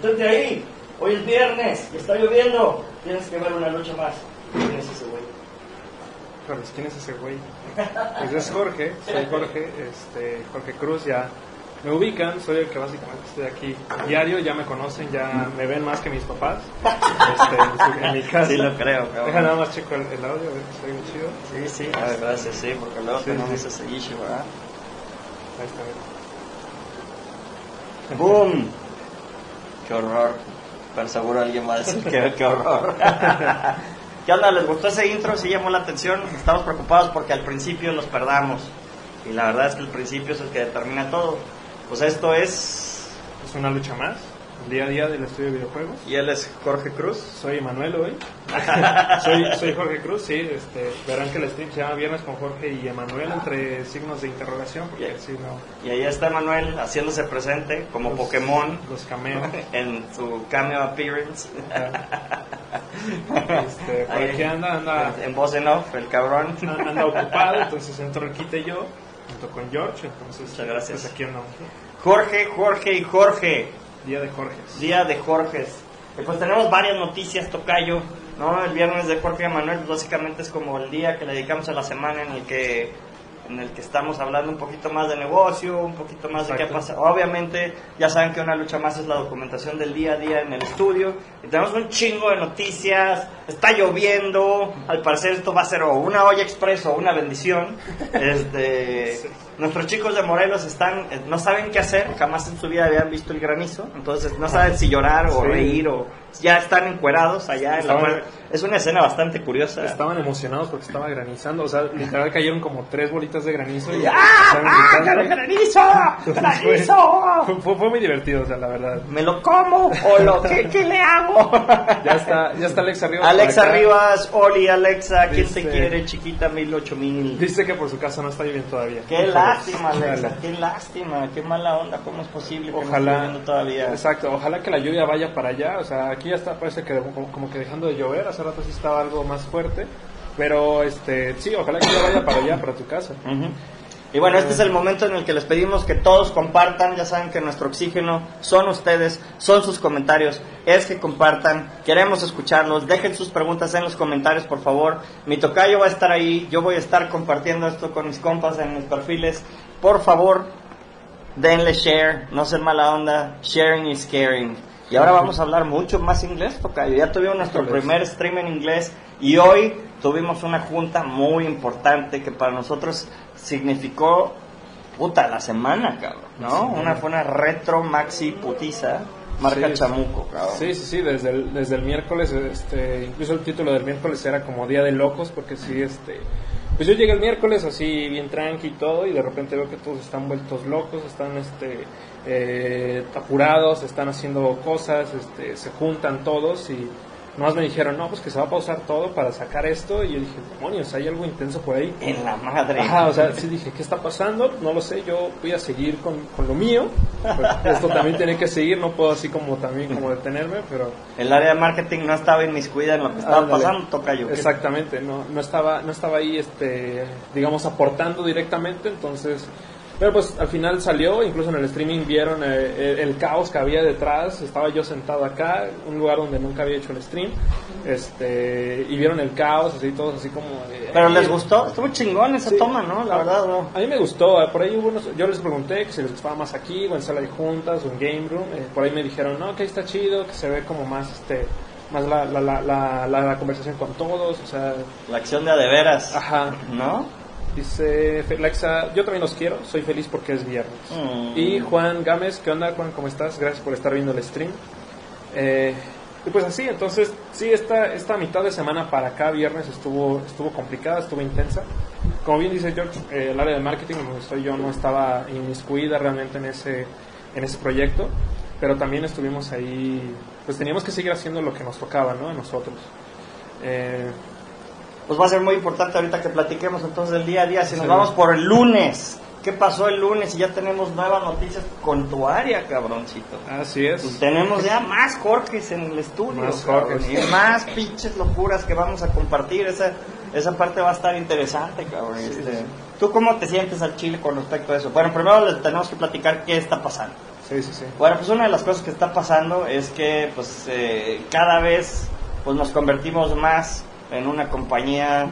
Detente ahí. Hoy es viernes y está lloviendo. Tienes que ver una lucha más. ¿Quién es ese güey? Carlos, ¿quién es ese güey? Pues es Jorge, soy Jorge, este, Jorge Cruz, ya me ubican, soy el que básicamente estoy aquí diario, ya me conocen, ya me ven más que mis papás este, en, mi casa. Sí, lo creo, cabrón. Deja nada más checo el, el audio, a ver si está bien chido. Sí, sí, ah, gracias, sí, porque luego Sí, tenemos sí. ese issue, ¿verdad? Ahí está, a ver. ¡Boom! ¡Qué horror! Pero seguro alguien va a decir que qué horror. ¿Qué onda? ¿Les gustó ese intro? ¿Sí llamó la atención? Estamos preocupados porque al principio los perdamos. Y la verdad es que el principio es el que determina todo. Pues esto es... Es una lucha más, día a día del estudio de videojuegos. Y él es Jorge Cruz. Soy Emanuel hoy. soy, soy Jorge Cruz, sí. Este, verán que el stream se llama Viernes con Jorge y Emanuel entre signos de interrogación, porque si no, Y ahí está Manuel haciéndose presente como los- Pokémon Los cameos. en su cameo appearance. Este, por Ahí, aquí anda, anda, En voz en off, el cabrón. anda ocupado, entonces entro el quite yo, junto con George, entonces Muchas gracias. pues aquí andamos. Jorge, Jorge y Jorge. Día de Jorge. Día de Jorges. Y pues tenemos varias noticias, Tocayo. ¿no? El viernes de Jorge Manuel pues, básicamente es como el día que le dedicamos a la semana en el que en el que estamos hablando un poquito más de negocio, un poquito más de qué Exacto. pasa. Obviamente, ya saben que una lucha más es la documentación del día a día en el estudio. Y tenemos un chingo de noticias. Está lloviendo. Al parecer esto va a ser o una olla express o una bendición. Este, Sí. Nuestros chicos de Morelos están, eh, no saben qué hacer, jamás en su vida habían visto el granizo, entonces no saben si llorar o Sí. reír o ya están encuerados allá en la. Es una escena bastante curiosa. Estaban emocionados porque estaba granizando, o sea, literal cayeron como tres bolitas de granizo y ¡Ah! ¡Ah! ¡Granizo! ¡Granizo! Fue, fue- fue muy divertido, o sea, la verdad. ¿Me lo como o lo qué, qué le hago? Ya está, ya está. Alexa por acá. Rivas, Oli, Alexa, ¿quién te Dice- quiere, chiquita? Mil, ocho mil. Dice que por su casa no está lloviendo todavía. Qué Híjole. Lástima, Alexa, qué lástima, qué mala onda, ¿cómo es posible que no Ojalá. lloviendo todavía? Exacto, ojalá que la lluvia vaya para allá. O sea, aquí ya está, parece que como, como que dejando de llover. Hace rato sí estaba algo más fuerte. Pero este, sí, ojalá que ya vaya para allá, para tu casa. Ujú. Y bueno, este es el momento en el que les pedimos que todos compartan. Ya saben que nuestro oxígeno son ustedes, son sus comentarios. Es que compartan, queremos escucharlos. Dejen sus preguntas en los comentarios, por favor. Mi tocayo va a estar ahí. Yo voy a estar compartiendo esto con mis compas en mis perfiles. Por favor, denle share. No sean mala onda. Sharing is caring. Y ahora vamos a hablar mucho más inglés, tocayo. Ya tuvimos nuestro primer stream en inglés y hoy tuvimos una junta muy importante que para nosotros significó puta la semana, cabrón, ¿no? Sí. Una fue una retro maxi putiza marca Sí. chamuco, cabrón. Sí, sí, sí, desde el, desde el miércoles, este, incluso el título del miércoles era como Día de Locos, porque sí, este, pues yo llegué el miércoles así bien tranqui y todo, y de repente veo que todos están vueltos locos, están, este, eh, apurados, están haciendo cosas, este, se juntan todos y nomás me dijeron, no, pues que se va a pausar todo para sacar esto, y yo dije, demonios, hay algo intenso por ahí. En la madre. Ajá, o sea, sí dije, ¿qué está pasando? No lo sé, yo voy a seguir con, con lo mío. Pues, esto también tiene que seguir, no puedo así como también como detenerme, pero El área de marketing no estaba inmiscuida en lo que estaba pasando, tocayo. ¿Qué- exactamente, no, no estaba, no estaba ahí, este, digamos, aportando directamente, entonces, pero pues al final salió, incluso en el streaming vieron eh, el, el caos que había detrás, estaba yo sentado acá, un lugar donde nunca había hecho el stream, este, y vieron el caos, así todos así como... de, Pero "Ay, les gustó, estuvo chingón esa Sí. toma, ¿no? La A- verdad, ¿no? A mí me gustó, eh, por ahí hubo unos, yo les pregunté que si les gustaba más aquí o en sala de juntas o en game room, eh, por ahí me dijeron, no, que ahí está chido, que se ve como más, este, más la, la, la, la, la- la conversación con todos, o sea, La acción de a de veras, ajá. ¿no? Dice Flexa, yo también los quiero, soy feliz porque es viernes. Mm. Y Juan Gámez, ¿qué onda Juan? ¿Cómo estás? Gracias por estar viendo el stream. Eh, y pues así, entonces, sí, esta, esta mitad de semana para acá, viernes, estuvo, estuvo complicada, estuvo intensa. Como bien dice George, eh, el área de marketing donde estoy yo no estaba inmiscuida realmente en ese, en ese proyecto, pero también estuvimos ahí, pues teníamos que seguir haciendo lo que nos tocaba, ¿no? A nosotros. Eh, Pues va a ser muy importante ahorita que platiquemos entonces del día a día. Si nos Sí. vamos por el lunes, ¿qué pasó el lunes? Y ya tenemos nuevas noticias con tu área, cabroncito. así es. Y tenemos ya más Jorges en el estudio. Más cabrón, Jorges. Y más pinches locuras que vamos a compartir. Esa, esa parte va a estar interesante, cabrón. Este, ¿Tú cómo te sientes al Chile con respecto a eso? Bueno, primero les tenemos que platicar qué está pasando. Sí, sí, sí. Bueno, pues una de las cosas que está pasando es que pues eh, cada vez pues nos convertimos más en una compañía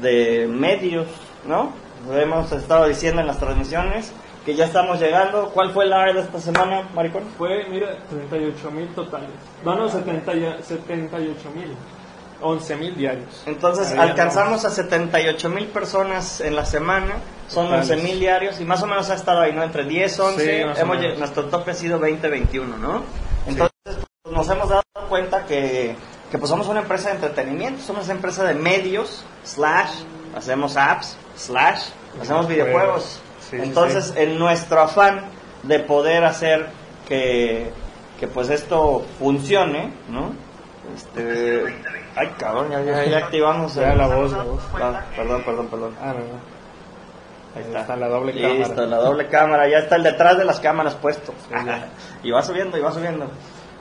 de medios, ¿no? Hemos estado diciendo en las transmisiones que ya estamos llegando. ¿Cuál fue la área de esta semana, Maricón? Fue, mira, 38 mil totales. Bueno, 78 mil. 11 mil diarios. Entonces Ahí alcanzamos a 78 mil personas en la semana, son Totales. 11 mil diarios y más o menos ha estado ahí, ¿no? Entre 10, 11, Sí, hemos nuestro tope ha sido 20, 21, ¿no? Entonces pues, nos hemos dado cuenta que, que pues somos una empresa de entretenimiento, somos una empresa de medios, slash, hacemos apps, slash, hacemos videojuegos. Sí, sí, Entonces en nuestro afán de poder hacer que, que pues esto funcione, ¿no? Este, ay cabrón, ya, ya, ya activamos Ya el- la voz, la voz. Ah, perdón, perdón, perdón. Ah, no, no. Ahí está. está la doble Listo, cámara. la doble cámara. Ya está el detrás de las cámaras puesto. y va subiendo, y va subiendo.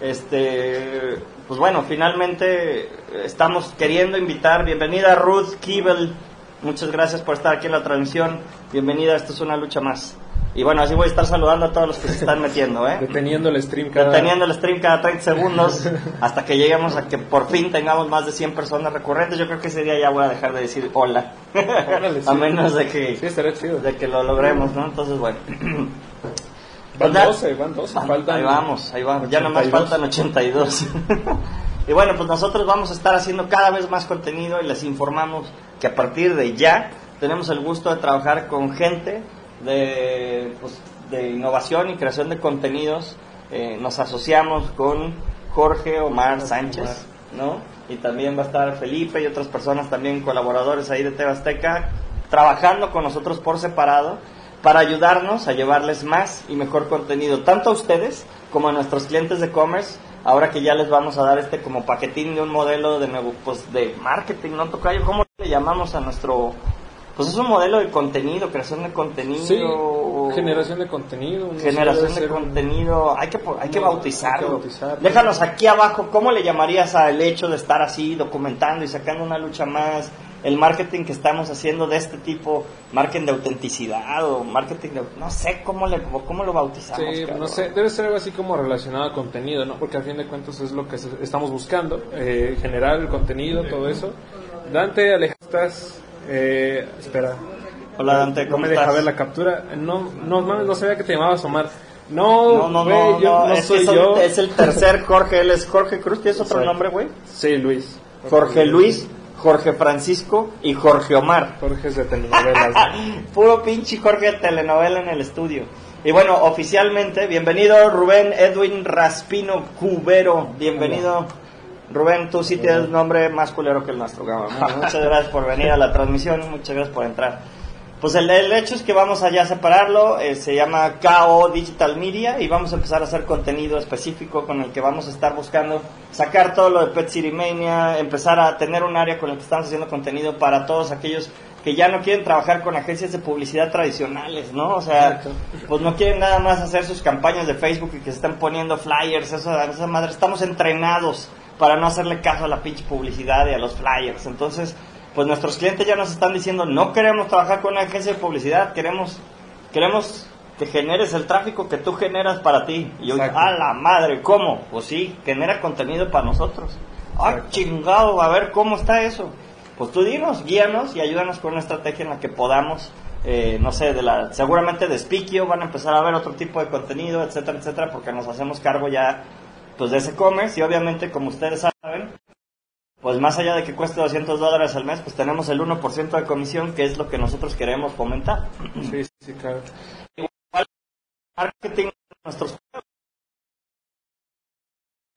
Este, pues bueno, finalmente estamos queriendo invitar. Bienvenida Ruth Kibel. Muchas gracias por estar aquí en la transmisión. Bienvenida, esto es una lucha más. Y bueno, así voy a estar saludando a todos los que se están metiendo, ¿eh? Deteniendo el stream cada... Deteniendo el stream cada 30 segundos hasta que lleguemos a que por fin tengamos más de 100 personas recurrentes. Yo creo que ese día ya voy a dejar de decir hola. Órale, sí. a menos de que, Sí, estaría chido. de que lo logremos, ¿no? Entonces, bueno. Van Pues, 12, van 12. Faltan... Ahí vamos, ahí vamos. Ya nomás 82. faltan 82. y bueno, pues nosotros vamos a estar haciendo cada vez más contenido y les informamos que a partir de ya tenemos el gusto de trabajar con gente de, pues, de innovación y creación de contenidos. Eh, nos asociamos con Jorge Omar Sánchez, ¿no? Y también va a estar Felipe y otras personas también colaboradores ahí de Tebasteca trabajando con nosotros por separado para ayudarnos a llevarles más y mejor contenido, tanto a ustedes como a nuestros clientes de e-commerce, ahora que ya les vamos a dar este como paquetín de un modelo de nuevo, pues de marketing, ¿no, Tocayo? ¿Cómo le llamamos a nuestro...? Pues es un modelo de contenido, creación de contenido... Sí, generación de contenido. no Generación de un- contenido, hay que, hay que No, bautizarlo. hay que bautizarlo. Déjanos aquí abajo, ¿cómo le llamarías al hecho de estar así, documentando y sacando una lucha más? El marketing que estamos haciendo de este tipo, marketing de autenticidad o marketing de... No sé cómo, le, cómo lo bautizamos. Sí, cabrón. no sé, debe ser algo así como relacionado a contenido, ¿no? Porque a fin de cuentas es lo que se- estamos buscando, eh, generar el contenido, todo eso. Dante, Aleja, estás... Eh, espera. Hola, Dante, no ¿cómo me estás? deja ver la captura. No, no, mames, no sabía que te llamabas Omar. No, No, no, yo no, es, soy son- yo. es el tercer Jorge, él es Jorge Cruz, ¿tienes otro nombre, güey? Sí, Luis. Jorge Luis, Jorge Francisco y Jorge Omar. Jorge es de telenovelas. ¿no? Puro pinche Jorge de telenovela en el estudio. Y bueno, oficialmente, bienvenido Rubén Edwin Raspino Cubero. Bienvenido. Rubén, tú sí tienes nombre más culero que el nuestro, cabrón. Muchas gracias por venir a la transmisión, muchas gracias por entrar. Pues el, el hecho es que vamos allá a separarlo, eh, se llama KO Digital Media y vamos a empezar a hacer contenido específico con el que vamos a estar buscando sacar todo lo de Pet City Mania, empezar a tener un área con el que estamos haciendo contenido para todos aquellos que ya no quieren trabajar con agencias de publicidad tradicionales, ¿no? O sea, pues no quieren nada más hacer sus campañas de Facebook y que se están poniendo flyers, eso, esa madre, estamos entrenados para no hacerle caso a la pinche publicidad y a los flyers. Entonces, pues nuestros clientes ya nos están diciendo, no queremos trabajar con una agencia de publicidad, queremos, queremos que generes el tráfico que tú generas para ti. Y yo, Exacto. a la madre, ¿cómo? Pues sí, genera contenido para nosotros. Ah, chingado, a ver cómo está eso. Pues tú dinos, guíanos y ayúdanos con una estrategia en la que podamos, eh, no sé, de la, seguramente de Spikio van a empezar a ver otro tipo de contenido, etcétera, etcétera, porque nos hacemos cargo ya pues de ese e-commerce y obviamente como ustedes saben, pues más allá de que cueste 200 dólares al mes, pues tenemos el 1% de comisión, que es lo que nosotros queremos fomentar. Sí, sí, claro. Marketing, nuestros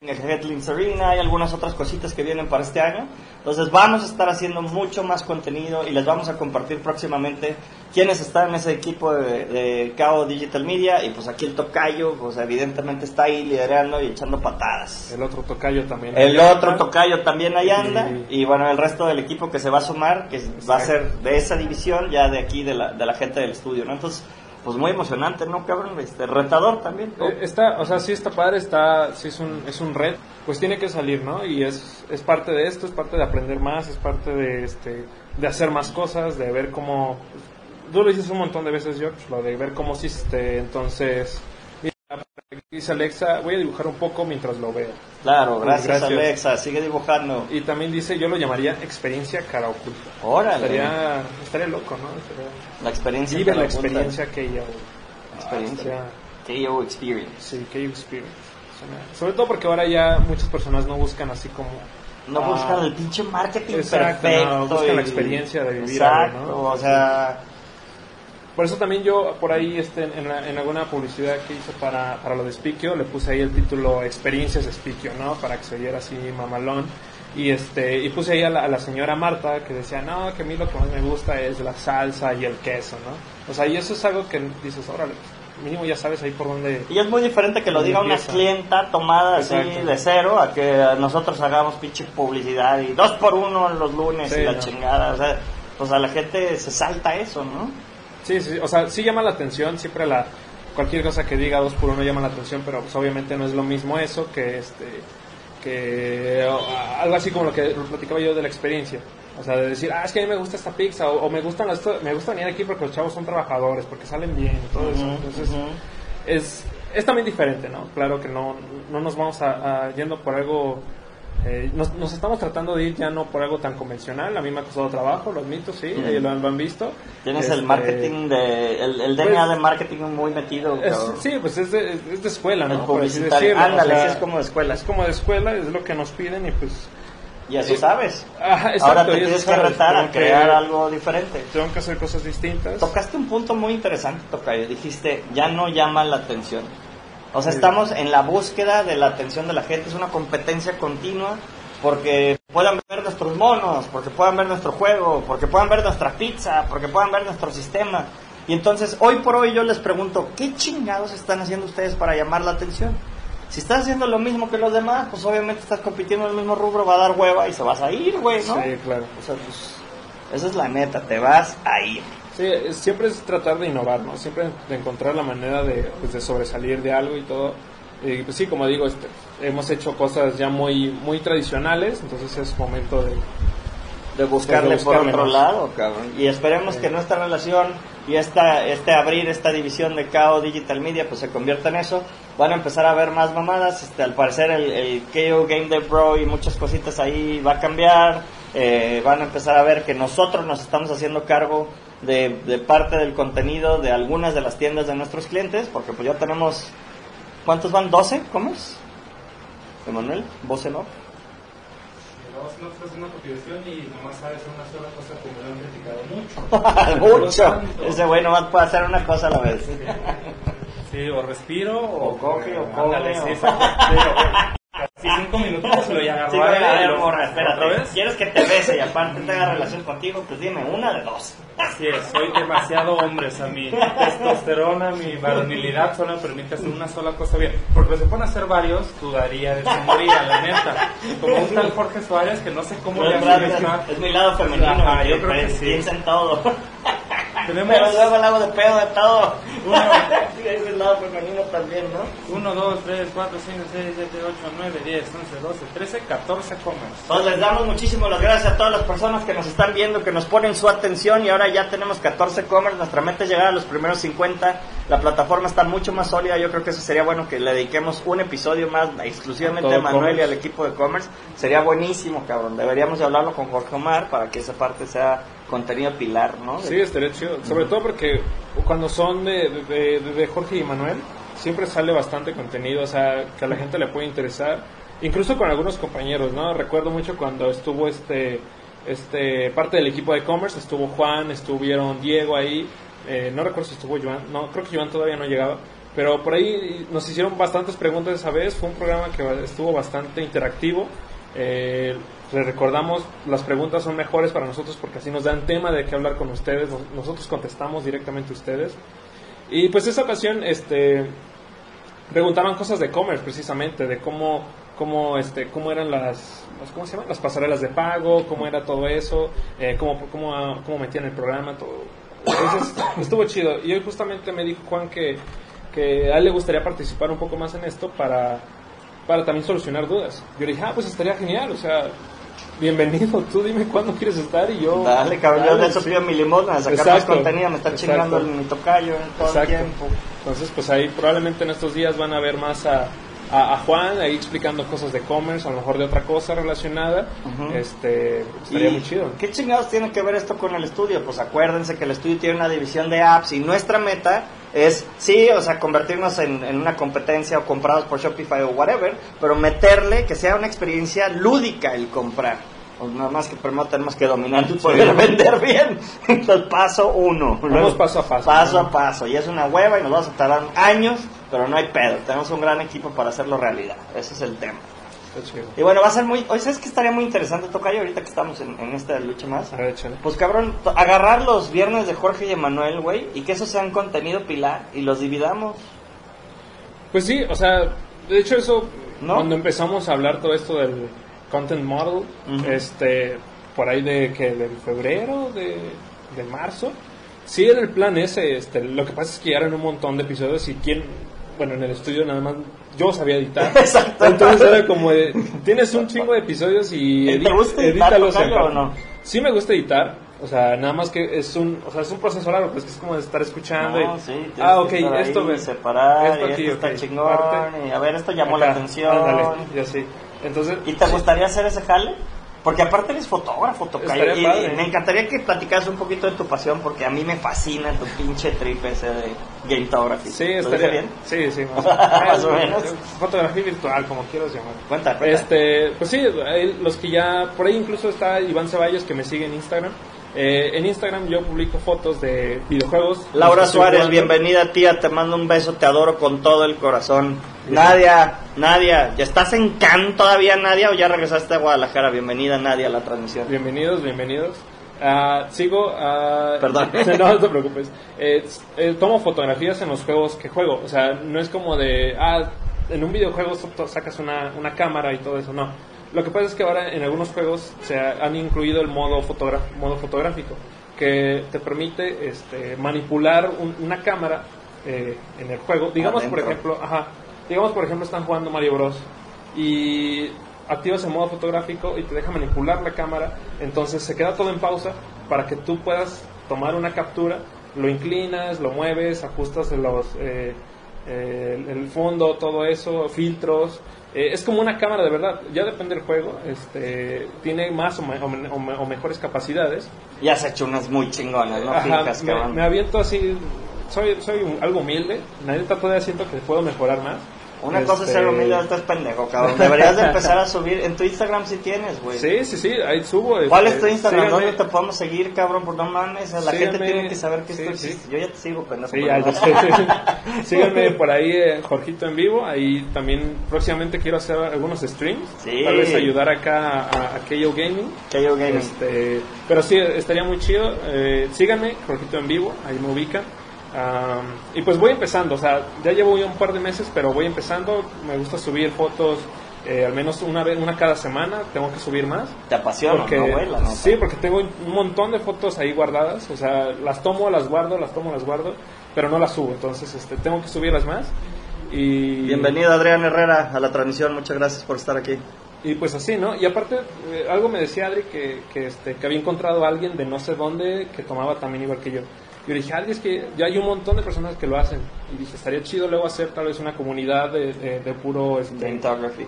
en el Headlines Arena, hay algunas otras cositas que vienen para este año. Entonces vamos a estar haciendo mucho más contenido y les vamos a compartir próximamente quiénes están en ese equipo de, de KO Digital Media y pues aquí el tocayo, pues evidentemente está ahí liderando y echando patadas. El otro tocayo también. El otro tocayo también ahí anda Y- y bueno, el resto del equipo que se va a sumar, que va a ser de esa división ya de aquí, de la, de la gente del estudio, ¿no? Entonces, pues muy emocionante, ¿no, cabrón? Este, retador también. Eh, Está, o sea, sí está padre, está, sí es un, es un red, pues tiene que salir, ¿no? Y es, es parte de esto, es parte de aprender más, es parte de, este, de hacer más cosas, de ver cómo... Tú lo dices un montón de veces, George, lo de ver cómo hiciste, entonces... Dice Alexa, voy a dibujar un poco mientras lo veo. Claro, gracias, Alexa, sigue dibujando. Y también dice, yo lo llamaría experiencia cara oculta. Órale. Estaría, estaría loco, ¿no? Estaría- La experiencia. Vive la oculta. experiencia que yo... Experiencia. KO Experience. Sí, que experience. Sobre todo porque ahora ya muchas personas no buscan así como... No ah, buscan el pinche marketing Exacto, perfecto. no, buscan y- la experiencia de vivir Exacto, algo, ¿no? o sea, Por eso también yo por ahí este, en, la- en alguna publicidad que hice para, para lo de Spikio le puse ahí el título Experiencias Spikio, ¿no? Para que se viera así mamalón. Y este y puse ahí a la, a la señora Marta que decía, no, que a mí lo que más me gusta es la salsa y el queso, ¿no? O sea, y eso es algo que dices, órale, mínimo ya sabes ahí por dónde... y es muy diferente que lo diga una Empieza. clienta tomada así de cero a que nosotros hagamos pinche publicidad y dos por uno los lunes Sí, y la no. chingada. O sea, pues a la gente se salta eso, ¿no? Sí, sí, o sea, sí llama la atención, siempre la cualquier cosa que diga dos por uno llama la atención, pero pues obviamente no es lo mismo eso que este que algo así como lo que platicaba yo de la experiencia. O sea, de decir, ah, es que a mí me gusta esta pizza, o, o me gustan las, me gusta venir aquí porque los chavos son trabajadores, porque salen bien, y todo eso. Entonces, es, es también diferente, ¿no? Claro que no, no nos vamos a, a yendo por algo, eh, nos, nos estamos tratando de ir ya no por algo tan convencional, a mí me ha costado trabajo, lo admito, sí, eh, lo, han- lo han visto. Tienes Este, el marketing de el, el DNA pues, de marketing muy metido. es- sí, pues es de, es de escuela, El ¿no? Así publicitario. Ándale, o sea, es como de escuela. Es como de escuela, es lo que nos piden y pues... Y eso sabes. Ajá, exacto, Ahora te tienes que sabes, retar a tengo que- crear algo diferente. Tengo que hacer cosas distintas. Tocaste un punto muy interesante, Tocayo. Dijiste, ya no llama la atención. O sea, estamos en la búsqueda de la atención de la gente. Es una competencia continua porque puedan ver nuestros monos, porque puedan ver nuestro juego, porque puedan ver nuestra pizza, porque puedan ver nuestro sistema. Y entonces, hoy por hoy yo les pregunto, ¿qué chingados están haciendo ustedes para llamar la atención? Si estás haciendo lo mismo que los demás, pues obviamente estás compitiendo en el mismo rubro, va a dar hueva y se vas a ir, güey, ¿no? Sí, claro. O sea, pues, esa es la neta, te vas a ir. Sí, siempre es tratar de innovar, ¿no? Siempre de encontrar la manera de, pues, de sobresalir de algo y todo. Y pues sí, como digo, este, hemos hecho cosas ya muy muy tradicionales, entonces es momento de... de buscarle, De por otro lado, cabrón. Y esperemos que nuestra relación y esta, este abrir esta división de KO Digital Media pues se convierta en eso. Van a empezar a ver más mamadas. Este, al parecer el, el KO Game Dev Pro y muchas cositas ahí va a cambiar. Eh, van a empezar a ver que nosotros nos estamos haciendo cargo de, de parte del contenido de algunas de las tiendas de nuestros clientes, porque pues ya tenemos, ¿cuántos van? ¿12? ¿Cómo es? Emanuel, voz en off. Hacer una cotización y nomás sabes una sola cosa que me lo han criticado mucho. Mucho. Ese güey nomás puede hacer una cosa a la vez. Sí, o respiro o, O coge, o come, Cinco minutos lo ya Sí, a ver, morra, ¿Otra espérate. vez? ¿Quieres que te bese y aparte tenga relación contigo? Pues dime una de dos. Así es, soy demasiado hombre, o sea, mi testosterona, mi varonilidad solo me permite hacer una sola cosa bien. Porque si se pone a hacer varios, dudaría de su moría, la neta. Como un tal Jorge Suárez que no sé cómo le es, hace es mi lado femenino. Yo creo que sí. Piensa en todo. Tenemos Pero luego le hago de pedo de todo. Uno. Es el lado femenino también, ¿no? 1, 2, 3, 4, 5, 6, 7, 8, 9, 10, 11, 12, 13, 14 comers. Entonces les damos muchísimas las gracias a todas las personas que nos están viendo, que nos ponen su atención y ahora ya tenemos 14 commerce. Nuestra meta es llegar a los primeros 50. La plataforma está mucho más sólida. Yo creo que eso sería bueno que le dediquemos un episodio más exclusivamente a Manuel y al equipo de commerce. Sería buenísimo, cabrón. Deberíamos de hablarlo con Jorge Omar para que esa parte sea contenido pilar, ¿no? Sí, estaría chido. Sobre todo porque cuando son de, de, Jorge y Manuel, siempre sale bastante contenido, o sea, que a la gente le puede interesar. Incluso con algunos compañeros, ¿no? Recuerdo mucho cuando estuvo este, este parte del equipo de e-commerce, estuvo Juan, estuvieron Diego ahí, eh, no recuerdo si estuvo Joan, no, creo que Joan todavía no llegaba, pero por ahí nos hicieron bastantes preguntas esa vez, fue un programa que estuvo bastante interactivo. Eh, les recordamos, las preguntas son mejores para nosotros porque así nos dan tema de qué hablar con ustedes, nos- nosotros contestamos directamente a ustedes. Y pues esa ocasión, este, preguntaban cosas de e-commerce precisamente, de cómo, cómo, este, cómo eran las, ¿cómo se llama? Las pasarelas de pago, cómo era todo eso, eh, cómo, cómo, cómo metían el programa, todo. Entonces, estuvo chido. Y hoy justamente me dijo Juan que, que a él le gustaría participar un poco más en esto para, para también solucionar dudas. Yo le dije, ah, pues estaría genial, o sea, bienvenido, tú dime cuándo quieres estar y yo... Dale, cabrón, de eso pido mi limosna, de sacar más contenido, me está exacto. chingando el, mi tocayo todo Exacto. el tiempo. Entonces, pues ahí probablemente en estos días van a ver más a, a, a Juan ahí explicando cosas de commerce, a lo mejor de otra cosa relacionada. Este, estaría ¿Y muy chido. ¿Qué chingados tiene que ver esto con el estudio? Pues acuérdense que el estudio tiene una división de apps y nuestra meta es, sí, o sea, convertirnos en, en una competencia o comprados por Shopify o whatever, pero meterle que sea una experiencia lúdica el comprar. Pues nada más que primero tenemos que dominar el poder vender bien. Entonces, paso uno. Vamos paso a paso, Paso a paso. Y es una hueva y nos vamos a tardar años, pero no hay pedo. Tenemos un gran equipo para hacerlo realidad. Ese es el tema. Y bueno, va a ser muy... Hoy sabes que estaría muy interesante, Tocayo, ahorita que estamos en, en esta lucha más. A ver. Pues cabrón, agarrar los viernes de Jorge y Emanuel, güey, y que eso sea un contenido pilar y los dividamos. Pues sí, o sea, de hecho eso, ¿No? cuando empezamos a hablar todo esto del content model, Ujú. este, por ahí de que del febrero, de, de marzo, sí era el plan ese, este, lo que pasa es que ya eran un montón de episodios y quién, bueno, en el estudio nada más yo sabía editar. Exacto. Entonces era como de, tienes un chingo de episodios y ¿Te edi- gusta editar, edítalos aparte. o no? Sí me gusta editar, o sea, nada más que es un, o sea, es un proceso largo, pues que es como de estar escuchando No, y, sí, ah, ok, esto me, separar, y aquí, esto está chingón, parte. y a ver, esto llamó la atención. ándale, y así. Entonces, ¿Y te sí, gustaría hacer ese jale? Porque aparte eres fotógrafo, Tocayo, y, y me encantaría que platicaras un poquito de tu pasión, porque a mí me fascina tu pinche trip ese de Gametography. Sí, ¿Lo estaría bien? Sí, sí, más, Más o menos. Fotografía virtual, como quieras llamar. Cuenta, cuenta. Este, pues sí, los que ya, por ahí incluso está Iván Ceballos que me sigue en Instagram. Eh, en Instagram yo publico fotos de videojuegos. Laura Suárez, bienvenida tía, te mando un beso, te adoro con todo el corazón. Nadia, Nadia, ¿ya estás en Cannes todavía, Nadia, o ya regresaste a Guadalajara? Bienvenida, Nadia, a la transmisión. Bienvenidos, bienvenidos. Ah, sigo. ah, Perdón. no, no te preocupes. Eh, eh, tomo fotografías en los juegos que juego. O sea, no es como de. Ah, en un videojuego sacas una, una cámara y todo eso. No. Lo que pasa es que ahora en algunos juegos se ha- han incluido el modo, modo fotográfico que te permite este, manipular un- una cámara eh, en el juego. Digamos, por ejemplo, ajá, digamos, por ejemplo, están jugando Mario Bros. y activas el modo fotográfico y te deja manipular la cámara, entonces se queda todo en pausa para que tú puedas tomar una captura, lo inclinas, lo mueves, ajustas los, eh, eh, el fondo, todo eso, filtros. Eh, es como una cámara de verdad, ya depende del juego, este, tiene más o, me- o me- o me- o mejores capacidades. Ya has hecho unas muy chingonas, ¿no? Ajá, me, aviento así, soy, soy un- algo humilde, la neta todavía siento que puedo mejorar más. Una cosa es Este, ser humilde, otra es pendejo, cabrón. Deberías de empezar a subir. En tu Instagram sí tienes, güey. Sí, sí, sí, ahí subo. ¿Cuál este, es tu Instagram? síganme. ¿Dónde te podemos seguir, cabrón? Por no mames, la gente tiene que saber que Sí, esto sí. existe. Yo ya te sigo, pendejo. Sí, ya, no. sé. Síganme por ahí, eh, Jorgito en vivo. Ahí también próximamente quiero hacer algunos streams. Sí. Tal vez ayudar acá a, a KO Gaming. KO Gaming. Este, pero sí, estaría muy chido. Eh, síganme, Jorgito en vivo, ahí me ubican. Am, y pues voy empezando, o sea, ya llevo ya un par de meses, pero voy empezando. Me gusta subir fotos eh, al menos una vez, una cada semana. Tengo que subir más. Te apasiona, Porque, ¿no, güey? La neta. sí, porque tengo un montón de fotos ahí guardadas, o sea, las tomo, las guardo, las tomo, las guardo, pero no las subo, entonces este, tengo que subirlas más. Y, Bienvenido, Adrián Herrera, a la transmisión. Muchas gracias por estar aquí. Y pues así, ¿no? Y aparte, eh, algo me decía Adri que, que, este, que había encontrado a alguien de no sé dónde que tomaba también igual que yo. Yo dije, Adri, es que ya hay un montón de personas que lo hacen. Y dije, estaría chido luego hacer tal vez una comunidad de, de, de puro... Este.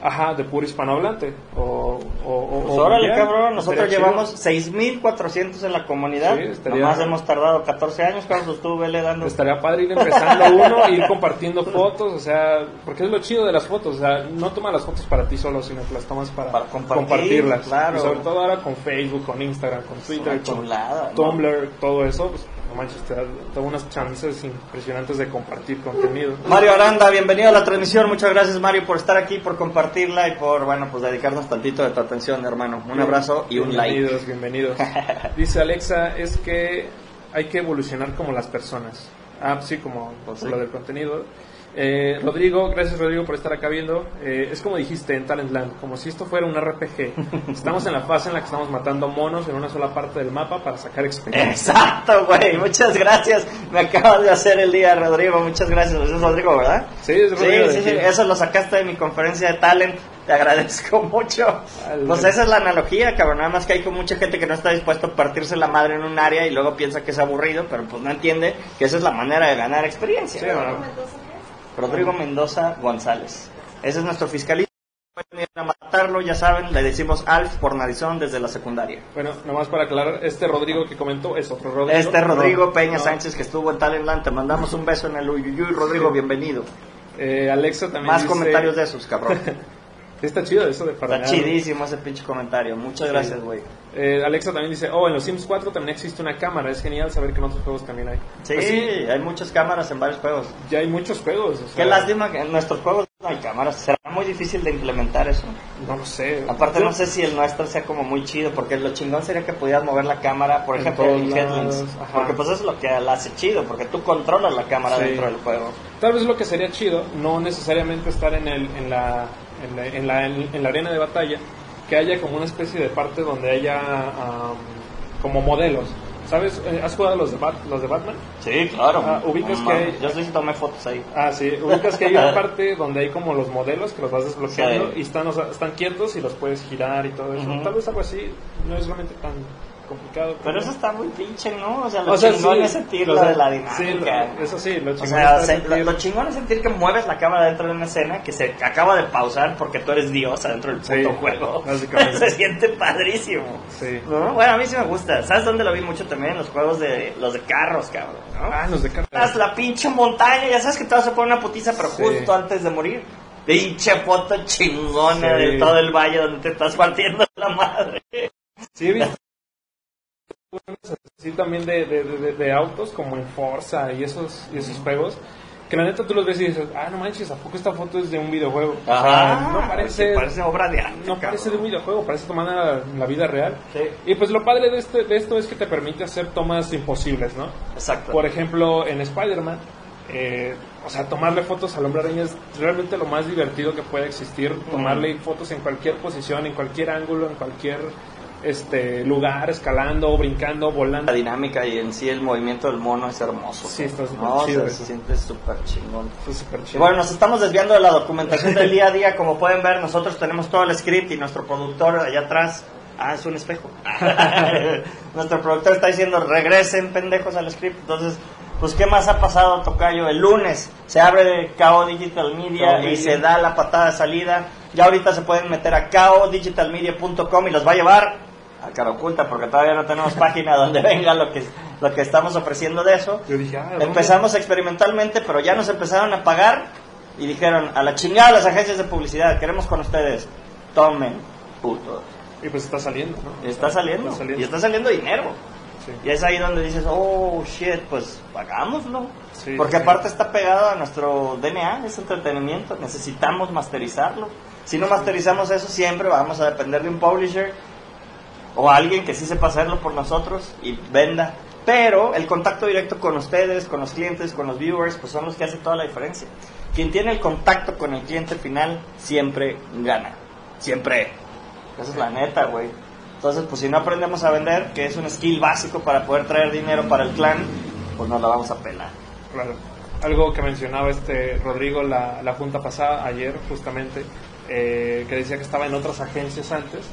Ajá, de puro hispanohablante. O, o, Pues o órale, mundial. cabrón, nosotros llevamos 6.400 en la comunidad. Sí, estaría- Nomás hemos tardado 14 años, Carlos, tú vele dando... Estaría padre ir empezando uno, ir compartiendo fotos, o sea, porque es lo chido de las fotos, o sea, no toma las fotos para ti solo, sino que las tomas para, Para compartir, compartirlas. claro. Y sobre todo ahora con Facebook, con Instagram, con Twitter, con chulada, ¿no? Tumblr, todo eso, pues no manches, te da, unas chances impresionantes de compartir contenido. Mario Aranda, bienvenido a la transmisión. Muchas gracias, Mario, por estar aquí, por compartirla y por, bueno, pues dedicarnos tantito de tu atención, hermano. Un abrazo y un like. Bienvenidos, bienvenidos. Dice Alexa, es que hay que evolucionar como las personas. Ah, sí, como Pues sí. lo del contenido. Eh, Rodrigo, gracias Rodrigo por estar acá viendo. Eh, es como dijiste en Talentland, como si esto fuera un RPG. Estamos en la fase en la que estamos matando monos en una sola parte del mapa para sacar experiencia. Exacto, güey. Muchas gracias. Me acabas de hacer el día, Rodrigo. Muchas gracias. Es Rodrigo, ¿verdad? Sí, es Rodrigo. Sí, sí, sí. Eso lo sacaste de mi conferencia de talent. Te agradezco mucho. Al- Pues esa es la analogía, cabrón. Nada más que hay con mucha gente que no está dispuesto a partirse la madre en un área y luego piensa que es aburrido, pero pues no entiende que esa es la manera de ganar experiencia. Sí. Rodrigo Mendoza González. Ese es nuestro fiscalista. Pueden ir a matarlo, ya saben, le decimos Alf por narizón desde la secundaria. Bueno, nomás para aclarar, este Rodrigo que comentó es otro Rodrigo. Este Rodrigo No, Peña no. Sánchez que estuvo en Talentland, te mandamos un beso en el Uyuyuy. Rodrigo, bienvenido. Eh, Alexa también Más dice- comentarios de esos, cabrón. Está chido eso de Está chidísimo ese pinche comentario. Muchas Sí. gracias, güey. Eh, Alexa también dice, oh, en los Sims 4 también existe una cámara. Es genial saber que en otros juegos también hay. Sí, Pues hay muchas cámaras en varios juegos. ya hay muchos juegos. o sea, Qué lástima que en nuestros juegos no hay cámaras. Será muy difícil de implementar eso. No lo sé. Aparte Yo- no sé si el nuestro sea como muy chido, porque lo chingón sería que pudieras mover la cámara, por En ejemplo, en Headlands. Porque pues eso es lo que la hace chido, porque tú controlas la cámara Sí. dentro del juego. Tal vez lo que sería chido, no necesariamente estar en, el, en, la, en, la, en, la, en la arena de batalla, que haya como una especie de parte donde haya am, como modelos. ¿Sabes? Eh, ¿Has jugado los de, Bat- los de Batman? Sí, claro. Ah, ubicas No que hay- Yo sí tomé fotos ahí. Ah, sí. Ubicas que hay una parte donde hay como los modelos que los vas desbloqueando Sí. y están, o sea, están quietos y los puedes girar y todo eso. Tal vez algo así no es realmente tan complicado. Pero eso está muy pinche, ¿no? O sea, lo O sea, chingón sí, es sentir lo de la sí, dinámica. lo- eso sí, lo O chingón sea, está se- sentir- lo, lo chingón es sentir que mueves la cámara dentro de una escena que se acaba de pausar porque tú eres Dios adentro del Sí, puto juego. se siente padrísimo. Sí. ¿No? Bueno, a mí sí me gusta. ¿Sabes dónde lo vi mucho también? Los juegos de los de carros, cabrón. ¿no? Ah, los de. Estás la pinche montaña, ya sabes que te vas a poner una putiza, pero Sí. justo antes de morir. Pinche foto chingona Sí. de todo el valle donde te estás partiendo la madre. Sí, he visto así también de, de, de- de autos como en Forza y esos, y esos juegos. Que la neta tú los ves y dices, ah, no manches, ¿a poco esta foto es de un videojuego? O sea, no parece, parece obra de arte. no cabrón. parece de un videojuego, parece tomada en la vida real. Sí. Y pues lo padre de, este, de esto es que te permite hacer tomas imposibles, ¿no? Exacto. Por ejemplo, en Spider-Man, eh, o sea, tomarle fotos al hombre araña es realmente lo más divertido que puede existir. Tomarle fotos en cualquier posición, en cualquier ángulo, en cualquier este lugar, escalando, brincando, La volando. dinámica y en sí el movimiento del mono es hermoso. Sí, está súper No, chido se siente súper chingón. Súper chido. bueno, nos estamos desviando de la documentación del día a día. Como pueden ver, nosotros tenemos todo el script y nuestro productor allá atrás. Ah, es un espejo. nuestro productor está diciendo, regresen pendejos al script. Entonces, pues, ¿qué más ha pasado, Tocayo? El lunes se abre KO Digital Media y se da la patada de salida. Ya ahorita se pueden meter a kodigitalmedia.com y los va a llevar a cara oculta porque todavía no tenemos página donde venga lo que, lo que estamos ofreciendo de eso. Yo dije, ah. Empezamos experimentalmente, pero ya nos empezaron a pagar y dijeron, a la chingada las agencias de publicidad, queremos con ustedes. Tomen, puto. Y pues está saliendo, ¿no? Está saliendo, Está saliendo. y está saliendo dinero. Sí. Y es ahí donde dices, oh, shit, pues pagámoslo. Sí, Porque sí. aparte está pegado a nuestro DNA, es entretenimiento, necesitamos masterizarlo. Si no masterizamos eso, siempre vamos a depender de un publisher o alguien que sí sepa hacerlo por nosotros y venda. Pero el contacto directo con ustedes, con los clientes, con los viewers, pues son los que hacen toda la diferencia. Quien tiene el contacto con el cliente final siempre gana. Siempre. Esa es la neta, güey. Entonces, pues si no aprendemos a vender, que es un skill básico para poder traer dinero para el clan, pues no la vamos a pelar. Claro. Algo que mencionaba este Rodrigo la, la junta pasada, ayer justamente, eh, que decía que estaba en otras agencias antes,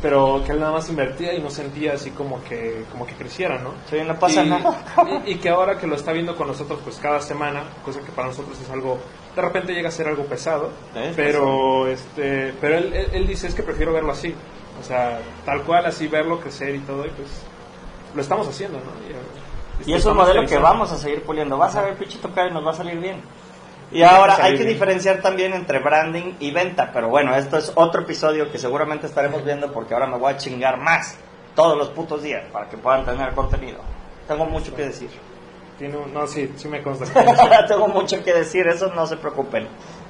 pero que él nada más invertía y no sentía así como que, como que creciera, ¿no? Sí, no pasa y, nada. y- y que ahora que lo está viendo con nosotros pues cada semana, cosa que para nosotros es algo, de repente llega a ser algo pesado, Es pero este pero él, él, él dice es que prefiero verlo así, o sea, tal cual, así verlo crecer y todo, y pues lo estamos haciendo, ¿no? Y es un modelo que vamos a seguir puliendo. Vas a ver, pinche tocar y nos va a salir bien. Y ahora hay que diferenciar también entre branding y venta. Pero bueno, esto es otro episodio que seguramente estaremos viendo porque ahora me voy a chingar más todos los putos días para que puedan tener contenido. Tengo mucho que decir. No, sí, sí me consta. Tengo mucho que decir, eso no se preocupen.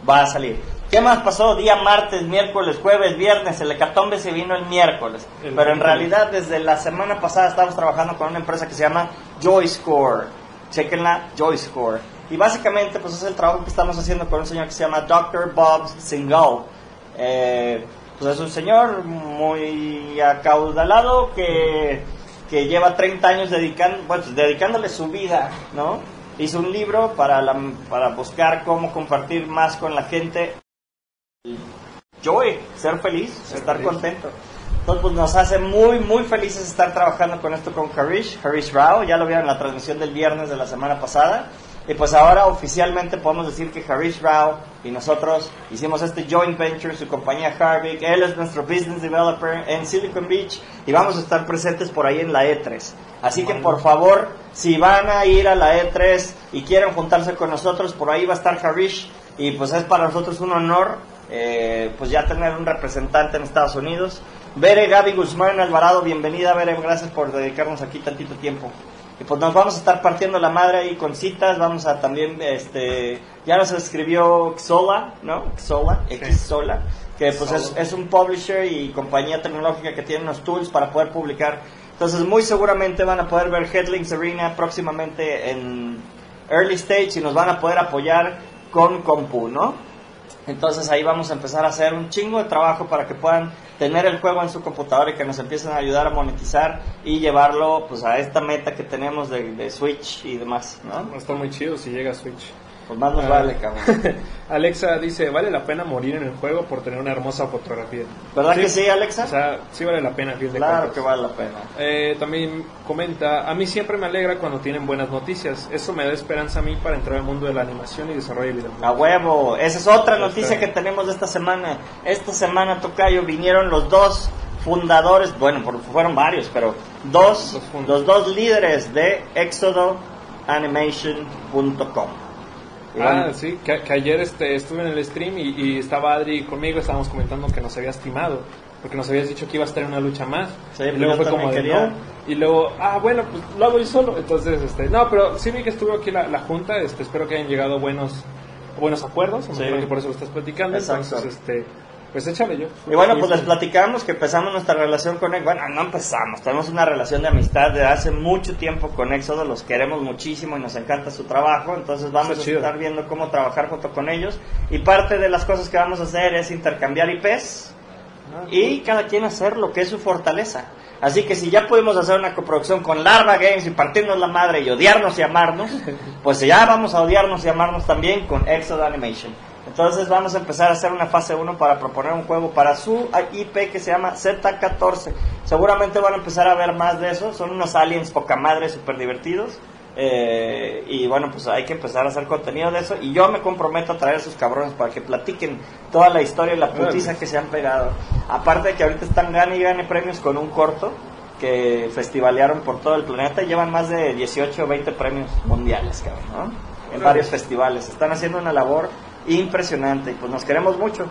Va a salir. ¿Qué más pasó? Día martes, miércoles, jueves, viernes. El hecatombe se vino el miércoles. El Pero en realidad, desde la semana pasada estamos trabajando con una empresa que se llama JoyScore. Chequenla, JoyScore. Y básicamente, pues es el trabajo que estamos haciendo con un señor que se llama Dr. Bob Singal. Eh, pues es un señor muy acaudalado que, que lleva 30 años dedicando, bueno, pues dedicándole su vida, ¿no? Hizo un libro para, la, para buscar cómo compartir más con la gente joy, ser feliz, estar feliz. contento. Entonces, pues nos hace muy, muy felices estar trabajando con esto con Harish, Harish Rao, ya lo vieron en la transmisión del viernes de la semana pasada. Y pues ahora oficialmente podemos decir que Harish Rao y nosotros hicimos este joint venture, su compañía Harvick, él es nuestro business developer en Silicon Beach y vamos a estar presentes por ahí en la E3. Así que por favor, si van a ir a la E3 y quieren juntarse con nosotros, por ahí va a estar Harish y pues es para nosotros un honor eh, pues ya tener un representante en Estados Unidos. Bere Gaby Guzmán Alvarado, bienvenida Bere, gracias por dedicarnos aquí tantito tiempo. Y pues nos vamos a estar partiendo la madre ahí con citas, vamos a también, este, ya nos escribió Xola, ¿no? Xola, Xola, que pues es, es un publisher y compañía tecnológica que tiene unos tools para poder publicar. Entonces muy seguramente van a poder ver Headlinks Arena próximamente en Early Stage y nos van a poder apoyar con compu, ¿no? Entonces ahí vamos a empezar a hacer un chingo de trabajo para que puedan tener el juego en su computadora y que nos empiecen a ayudar a monetizar y llevarlo pues a esta meta que tenemos de, Switch y demás, ¿no? Está muy chido si llega Switch. Pues más nos Ah. vale, cabrón. Alexa dice, vale la pena morir en el juego por tener una hermosa fotografía. ¿Verdad que sí, Alexa? O sea, sí vale la pena, fin de claro cuentas. que vale la pena. Eh, también comenta, a mí siempre me alegra cuando tienen buenas noticias. Eso me da esperanza a mí para entrar al mundo de la animación y desarrollo de videojuegos. A huevo, esa es otra noticia que tenemos de esta semana. Esta semana, Tocayo, vinieron los dos fundadores, bueno, fueron varios, pero dos, Los dos líderes de ExodoAnimation.com. Ah, sí, que, que ayer este, estuve en el stream y, y estaba Adri conmigo, estábamos comentando que nos habías timado, porque nos habías dicho que iba a estar en una lucha más. Sí, y pues luego fue como de no. Y luego, ah, bueno, pues lo hago yo solo. Entonces, este, no, pero sí vi que estuvo aquí la, la junta, este, espero que hayan llegado buenos buenos acuerdos, Sí. que por eso lo estás platicando. Exacto. Entonces, este, pues échale yo. Y bueno, pues les platicamos que empezamos nuestra relación con él. Bueno, no empezamos, tenemos una relación de amistad de hace mucho tiempo con Éxodo, los queremos muchísimo y nos encanta su trabajo, entonces vamos a chido. estar viendo cómo trabajar junto con ellos. Y parte de las cosas que vamos a hacer es intercambiar IPs Ah, y cada quien hacer lo que es su fortaleza. Así que si ya pudimos hacer una coproducción con Larva Games y partirnos la madre y odiarnos y amarnos, pues ya vamos a odiarnos y amarnos también con Exodo Animation. Entonces vamos a empezar a hacer una fase 1 para proponer un juego para su IP que se llama Z14. Seguramente van a empezar a ver más de eso. Son unos aliens poca madre, súper divertidos. Eh, y bueno, pues hay que empezar a hacer contenido de eso. Y yo me comprometo a traer a esos cabrones para que platiquen toda la historia y la putiza que se han pegado. Aparte de que ahorita están gane y gane premios con un corto que festivalearon por todo el planeta. y Llevan más de 18 o 20 premios mundiales, cabrón, ¿no? En varios festivales. Están haciendo una labor impresionante pues nos queremos mucho.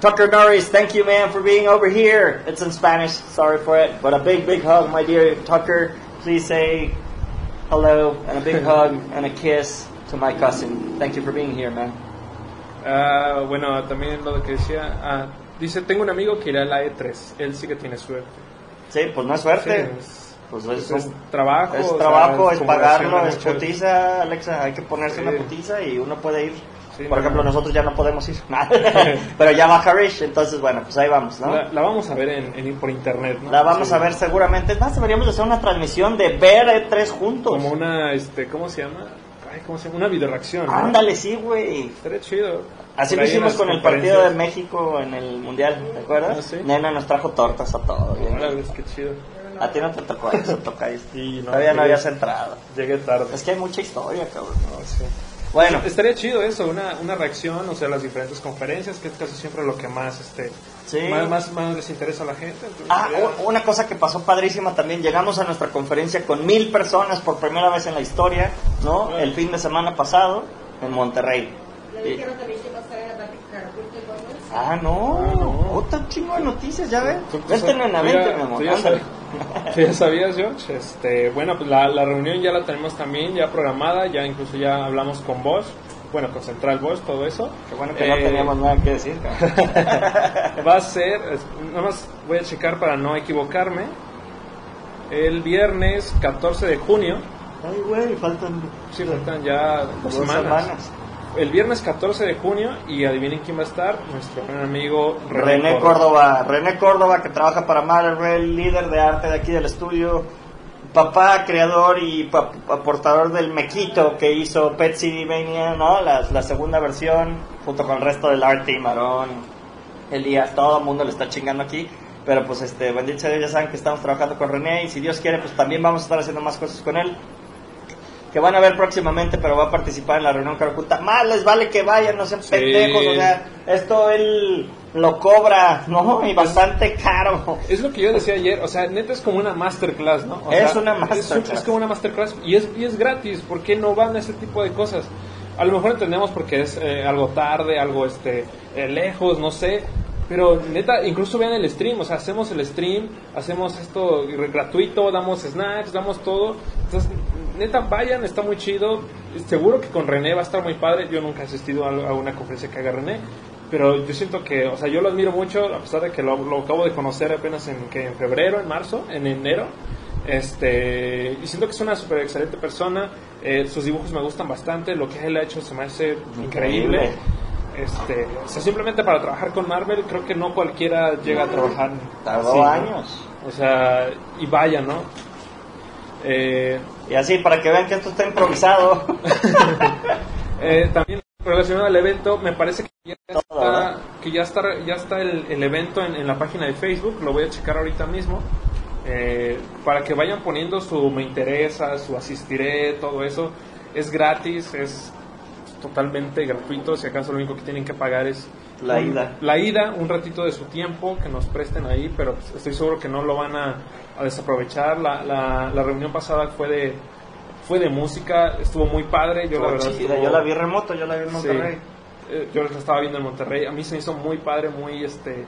Tucker Norris, thank you man for being over here. It's in Spanish, sorry for it, but a big, big hug, my dear Tucker. Please say hello and a big hug and a kiss to my cousin. Thank you for being here, man. Ah, bueno, también lo que decía, ah, dice, tengo un amigo que irá a la E3, él sí que tiene suerte. Sí, pues no es suerte. Sí, es, Pues es- es, es trabajo. es o sea, trabajo, es pagarlo, es putiza, Alexa, hay que ponerse Sí. una putiza y uno puede ir. Sí, Por no. ejemplo, nosotros ya no podemos ir, pero ya va Harish, entonces bueno, pues ahí vamos, ¿no? La, la vamos a ver en, en- por internet, ¿no? La vamos Sí. a ver seguramente. Más, deberíamos de hacer una transmisión de ver E3 juntos. Como una, este, ¿cómo se llama? Ay, ¿cómo se llama? Una videoreacción, ¿no? Ándale, sí, güey. Estaría chido. Así lo hicimos con el partido de. México en el Mundial, ¿te acuerdas? Ah, sí. Nena nos trajo tortas a todos. Órale, qué chido. A ti no te tocó eso, toca Sí, no, Todavía no habías entrado. Llegué tarde. Es que hay mucha historia, cabrón. No, sí. Bueno, Estaría chido eso, una, una reacción, o sea, las diferentes conferencias, que es casi siempre lo que más, este, Sí. más, más, más les interesa a la gente. entonces, Ah, ya. una cosa que pasó padrísima también, llegamos a nuestra conferencia con mil personas por primera vez en la historia, ¿no? El fin de semana pasado en Monterrey. Le dijeron también que iba a estar en la parte Karaoke de Gómez. Ah, no, Ah, no. otra chingo de noticias, ya ven. Vente sab- en la vente, ya- mi amor. ya sabías, George. Este, bueno, pues la, la reunión ya la tenemos también ya programada, ya incluso ya hablamos con Bosch, bueno, con Central Bosch, todo eso. Qué bueno que no Eh, teníamos nada que decir. Va a ser, es- nada más voy a checar para no equivocarme, el viernes 14 de junio, Ay, güey, faltan sí, faltan ya dos, dos semanas. semanas. El viernes 14 de junio, y adivinen quién va a estar, nuestro gran amigo René Córdoba. René Córdoba, que trabaja para Marvel, líder de arte de aquí del estudio, papá, creador y aportador del Mequito que hizo Pet City Mania, ¿no? La, la segunda versión, junto con el resto del arte y Marón. Elías, todo el mundo le está chingando aquí. Pero pues este, bendito sea Dios, ya saben que estamos trabajando con René y si Dios quiere, pues también vamos a estar haciendo más cosas con él. Que van a ver próximamente, pero va a participar en la reunión Caraculta. Más les vale que vayan, no sean pendejos, o sea, esto él lo cobra, ¿no? Y bastante caro. Es lo que yo decía ayer, o sea, neta es como una masterclass, ¿no? O Es sea, una es- masterclass. Es, como una masterclass y es, y es gratis, ¿por qué no van a ese tipo de cosas? A lo mejor entendemos porque es eh, algo tarde, algo este eh, lejos, no sé, pero neta, incluso vean el stream, o sea, hacemos el stream, hacemos esto gratuito, damos snacks, damos todo. Entonces, neta, vayan, está muy chido. Seguro que con René va a estar muy padre. Yo nunca he asistido a una conferencia que haga René. Pero yo siento que, o sea, yo lo admiro mucho, a pesar de que lo, lo acabo de conocer apenas en, que en febrero, en marzo, en enero. Este, y siento que es una súper excelente persona. eh, sus dibujos me gustan bastante. Lo que él ha hecho se me hace increíble. Increíble. Este, o sea, simplemente para trabajar con Marvel, creo que no cualquiera llega a trabajar. Tardó así, ¿no? años. O sea, y vaya, ¿no? Eh, Y así, para que vean que esto está improvisado. Eh, también relacionado al evento, me parece que ya está, que ya está, ya está el, el evento en, en la página de Facebook, lo voy a checar ahorita mismo, eh, para que vayan poniendo su me interesa, su asistiré, todo eso. Es gratis, es totalmente gratuito, si acaso lo único que tienen que pagar es La un- ida. La ida, un ratito de su tiempo que nos presten ahí, pero pues, estoy seguro que no lo van a, a desaprovechar. La, la, la reunión pasada fue de fue de música, estuvo muy padre, yo la verdad chida, estuvo- Yo la vi remoto, yo la vi en. Monterrey. Eh, yo la estaba viendo en Monterrey. A mí se me hizo muy padre, muy este.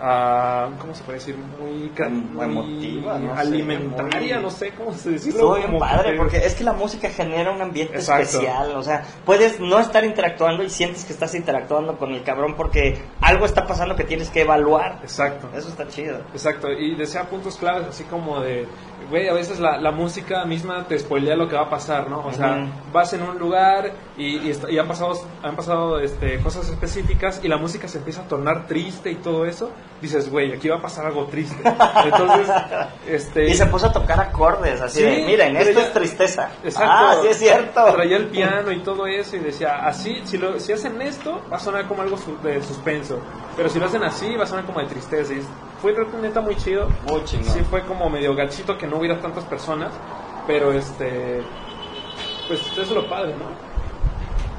Ah, ¿Cómo se puede decir? Muy, Muy emotiva, no sé, alimentaria, muy- no sé cómo se. Estuvo bien como padre, que- porque es que la música genera un ambiente Exacto. especial, o sea, puedes no estar interactuando y sientes que estás interactuando con el cabrón porque algo está pasando que tienes que evaluar. Exacto. Eso está chido. Exacto, y decía puntos claves, así como de, güey, a veces la, la música misma te spoilea lo que va a pasar, ¿no? O sea, vas en un lugar y, y, y han pasado, han pasado este, cosas específicas y la música se empieza a tornar triste y todo eso, dices, güey, aquí va a pasar algo triste. Entonces, este... Y se puso a tocar acordes, así Sí, de, miren, esto ya- es tristeza. Exacto. Ah, sí es cierto. Traía el piano y todo eso y decía, así, si, lo, si hacen esto, va a sonar como algo de suspenso. Pero si lo hacen así, va a sonar como de tristeza. Y fue neta muy chido. Muy chingón. Sí, fue como medio gachito que no hubiera tantas personas. Pero este. Pues eso es lo padre, ¿no?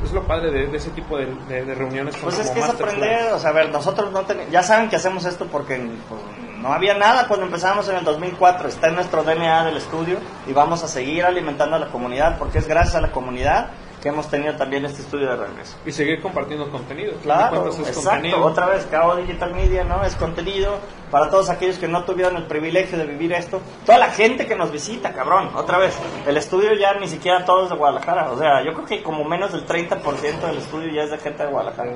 Es lo padre de, de ese tipo de, de- de reuniones. Pues es que es aprender, o sea, a ver, nosotros no tenemos, ya saben que hacemos esto porque pues, no había nada cuando empezamos en el 2004, está en nuestro DNA del estudio y vamos a seguir alimentando a la comunidad porque es gracias a la comunidad que hemos tenido también este estudio de regreso. Y seguir compartiendo contenido. Claro, es exacto, contenido. otra vez, Cabo Digital Media, ¿no? Es contenido para todos aquellos que no tuvieron el privilegio de vivir esto. Toda la gente que nos visita, cabrón, otra vez. El estudio ya ni siquiera todos de Guadalajara, o sea, yo creo que como menos del 30% del estudio ya es de gente de Guadalajara.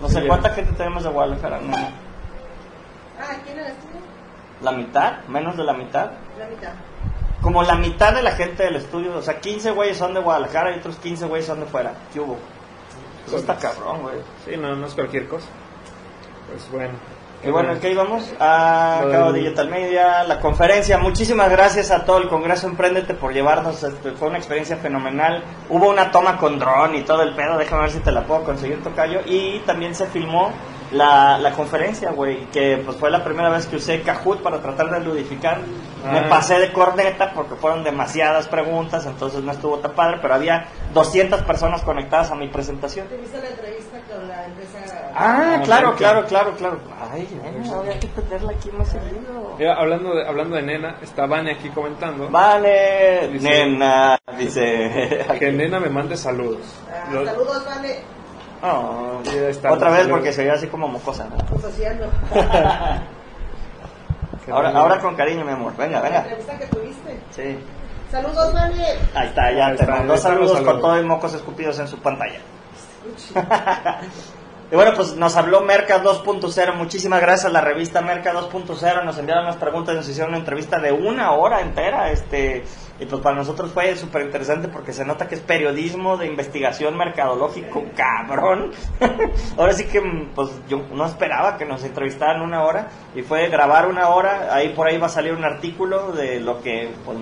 No sé Sí. cuánta gente tenemos de Guadalajara, no. Ah, ¿quién era estudio? ¿La mitad? ¿Menos de la mitad? La mitad. Como la mitad de la gente del estudio, o sea, 15 güeyes son de Guadalajara y otros 15 güeyes son de fuera. ¿Qué hubo? Eso está cabrón, güey. Sí, no, no es cualquier cosa. Pues bueno. Y bueno, ¿en qué íbamos? A Lo Cabo Digital Media, la conferencia. Muchísimas gracias a todo el Congreso Emprendete por llevarnos. este, fue una experiencia fenomenal. Hubo una toma con dron y todo el pedo. Déjame ver si te la puedo conseguir, Tocayo. Y también se filmó la, la conferencia, güey. Que pues fue la primera vez que usé Kahoot para tratar de ludificar. Me Ah. pasé de corneta porque fueron demasiadas preguntas. Entonces no estuvo tan padre. Pero había 200 personas conectadas a mi presentación. ¿Tuviste la entrevista con la empresa? Ah, Ah, claro, claro, claro, claro. Ay, nena, había que tenerla aquí más seguido. Hablando, de, hablando de nena, está Vane aquí comentando Vale, Dice- nena, dice. que nena me mande saludos. Ah, saludos. Oh, está, otra vez saludos. porque se veía así como mocosa. ¿no? Ahora, ahora con cariño, mi amor. Venga, La venga. entrevista que tuviste. Sí. Saludos, vale. Ahí está, ya Ahí te está, mandó los saludos con saludos. todo y mocos escupidos en su pantalla. Y bueno, pues nos habló Merca 2.0. Muchísimas gracias a la revista Merca 2.0. Nos enviaron unas preguntas, nos hicieron una entrevista de una hora entera. Este, y pues para nosotros fue súper interesante porque se nota que es periodismo de investigación mercadológico, cabrón. Ahora sí que pues yo no esperaba que nos entrevistaran una hora y fue grabar una hora. Ahí por ahí va a salir un artículo de lo que pues,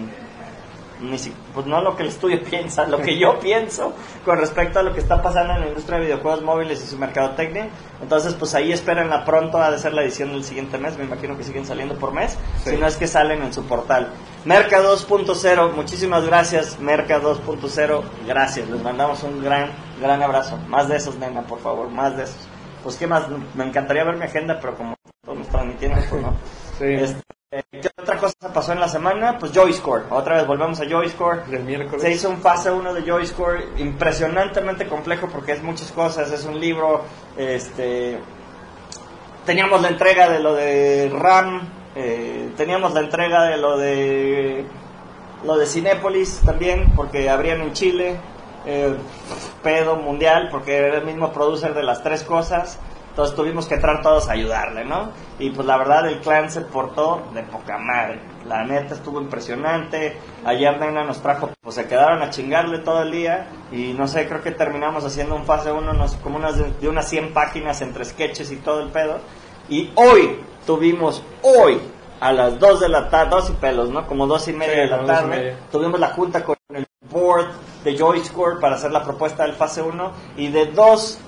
ni si- pues no lo que el estudio piensa, lo que yo pienso con respecto a lo que está pasando en la industria de videojuegos móviles y su mercadotecnia. Entonces, pues ahí espérenla pronto, ha de ser la edición del siguiente mes, me imagino que siguen saliendo por mes, Sí. si no es que salen en su portal. Merca 2.0, muchísimas gracias, Merca 2.0, gracias, les mandamos un gran, gran abrazo. Más de esos, nena, por favor, más de esos. Pues qué más, me encantaría ver mi agenda, pero como todos nos transmitiendo, pues no. Sí, Este, ¿Qué otra cosa pasó en la semana? Pues JoyScore. Otra vez volvemos a JoyScore. del miércoles. Se hizo un fase 1 de JoyScore impresionantemente complejo porque es muchas cosas. Es un libro. Este, teníamos la entrega de lo de RAM. eh, teníamos la entrega de lo de lo de Cinépolis también porque abrían en Chile. eh, pedo mundial porque era el mismo producer de las tres cosas. Entonces tuvimos que entrar todos a ayudarle, ¿no? Y pues la verdad el clan se portó de poca madre. La neta estuvo impresionante. Ayer Nena nos trajo, pues se quedaron a chingarle todo el día. Y no sé, creo que terminamos haciendo un fase 1, no sé, como unas de, de unas 100 páginas entre sketches y todo el pedo. Y hoy tuvimos, hoy, a las 2 de la tarde, 2 y pelos, ¿no? Como 2 y media Sí, de la tarde. Tuvimos la junta con el board de JoyScore para hacer la propuesta del fase 1. Y de dos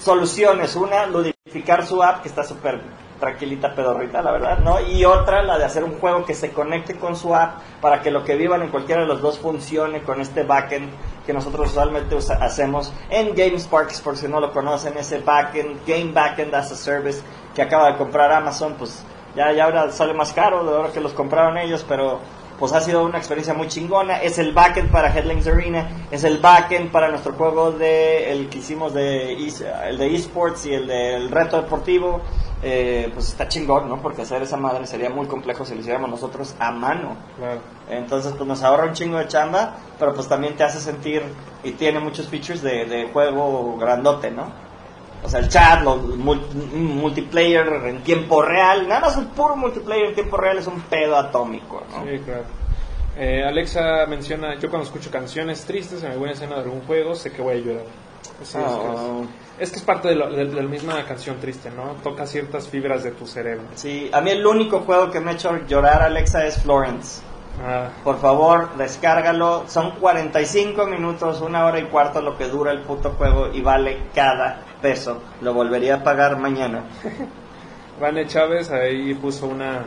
soluciones. Una, ludificar su app, que está súper tranquilita, pedorrita, la verdad, ¿no? Y otra, la de hacer un juego que se conecte con su app para que lo que vivan en cualquiera de los dos funcione con este backend que nosotros usualmente usa- hacemos en GameSparks, por si no lo conocen, ese backend, Game Backend as a Service que acaba de comprar Amazon, pues ya, ya ahora sale más caro de ahora que los compraron ellos, pero pues ha sido una experiencia muy chingona. Es el backend para Headlines Arena, es el backend para nuestro juego de el que hicimos de el de esports y el del reto deportivo. Eh, pues está chingón, ¿no? Porque hacer esa madre sería muy complejo si lo hiciéramos nosotros a mano. Claro. Entonces, pues nos ahorra un chingo de chamba, pero pues también te hace sentir y tiene muchos features de, de juego grandote, ¿no? O sea, el chat, los mul- multiplayer en tiempo real, nada más el puro multiplayer en tiempo real es un pedo atómico, ¿no? Sí, claro. Eh, Alexa menciona, yo cuando escucho canciones tristes en alguna escena de algún juego, sé que voy a llorar. Sí, es, que Oh. es, es que es parte de, lo- de- de la misma canción triste, ¿no? Toca ciertas fibras de tu cerebro. Sí, a mí el único juego que me ha hecho llorar, Alexa, es Florence. Ah, Por favor, descárgalo. Son 45 minutos, una hora y cuarto lo que dura el puto juego y vale cada peso. Lo volvería a pagar mañana. Vane Chávez ahí puso una,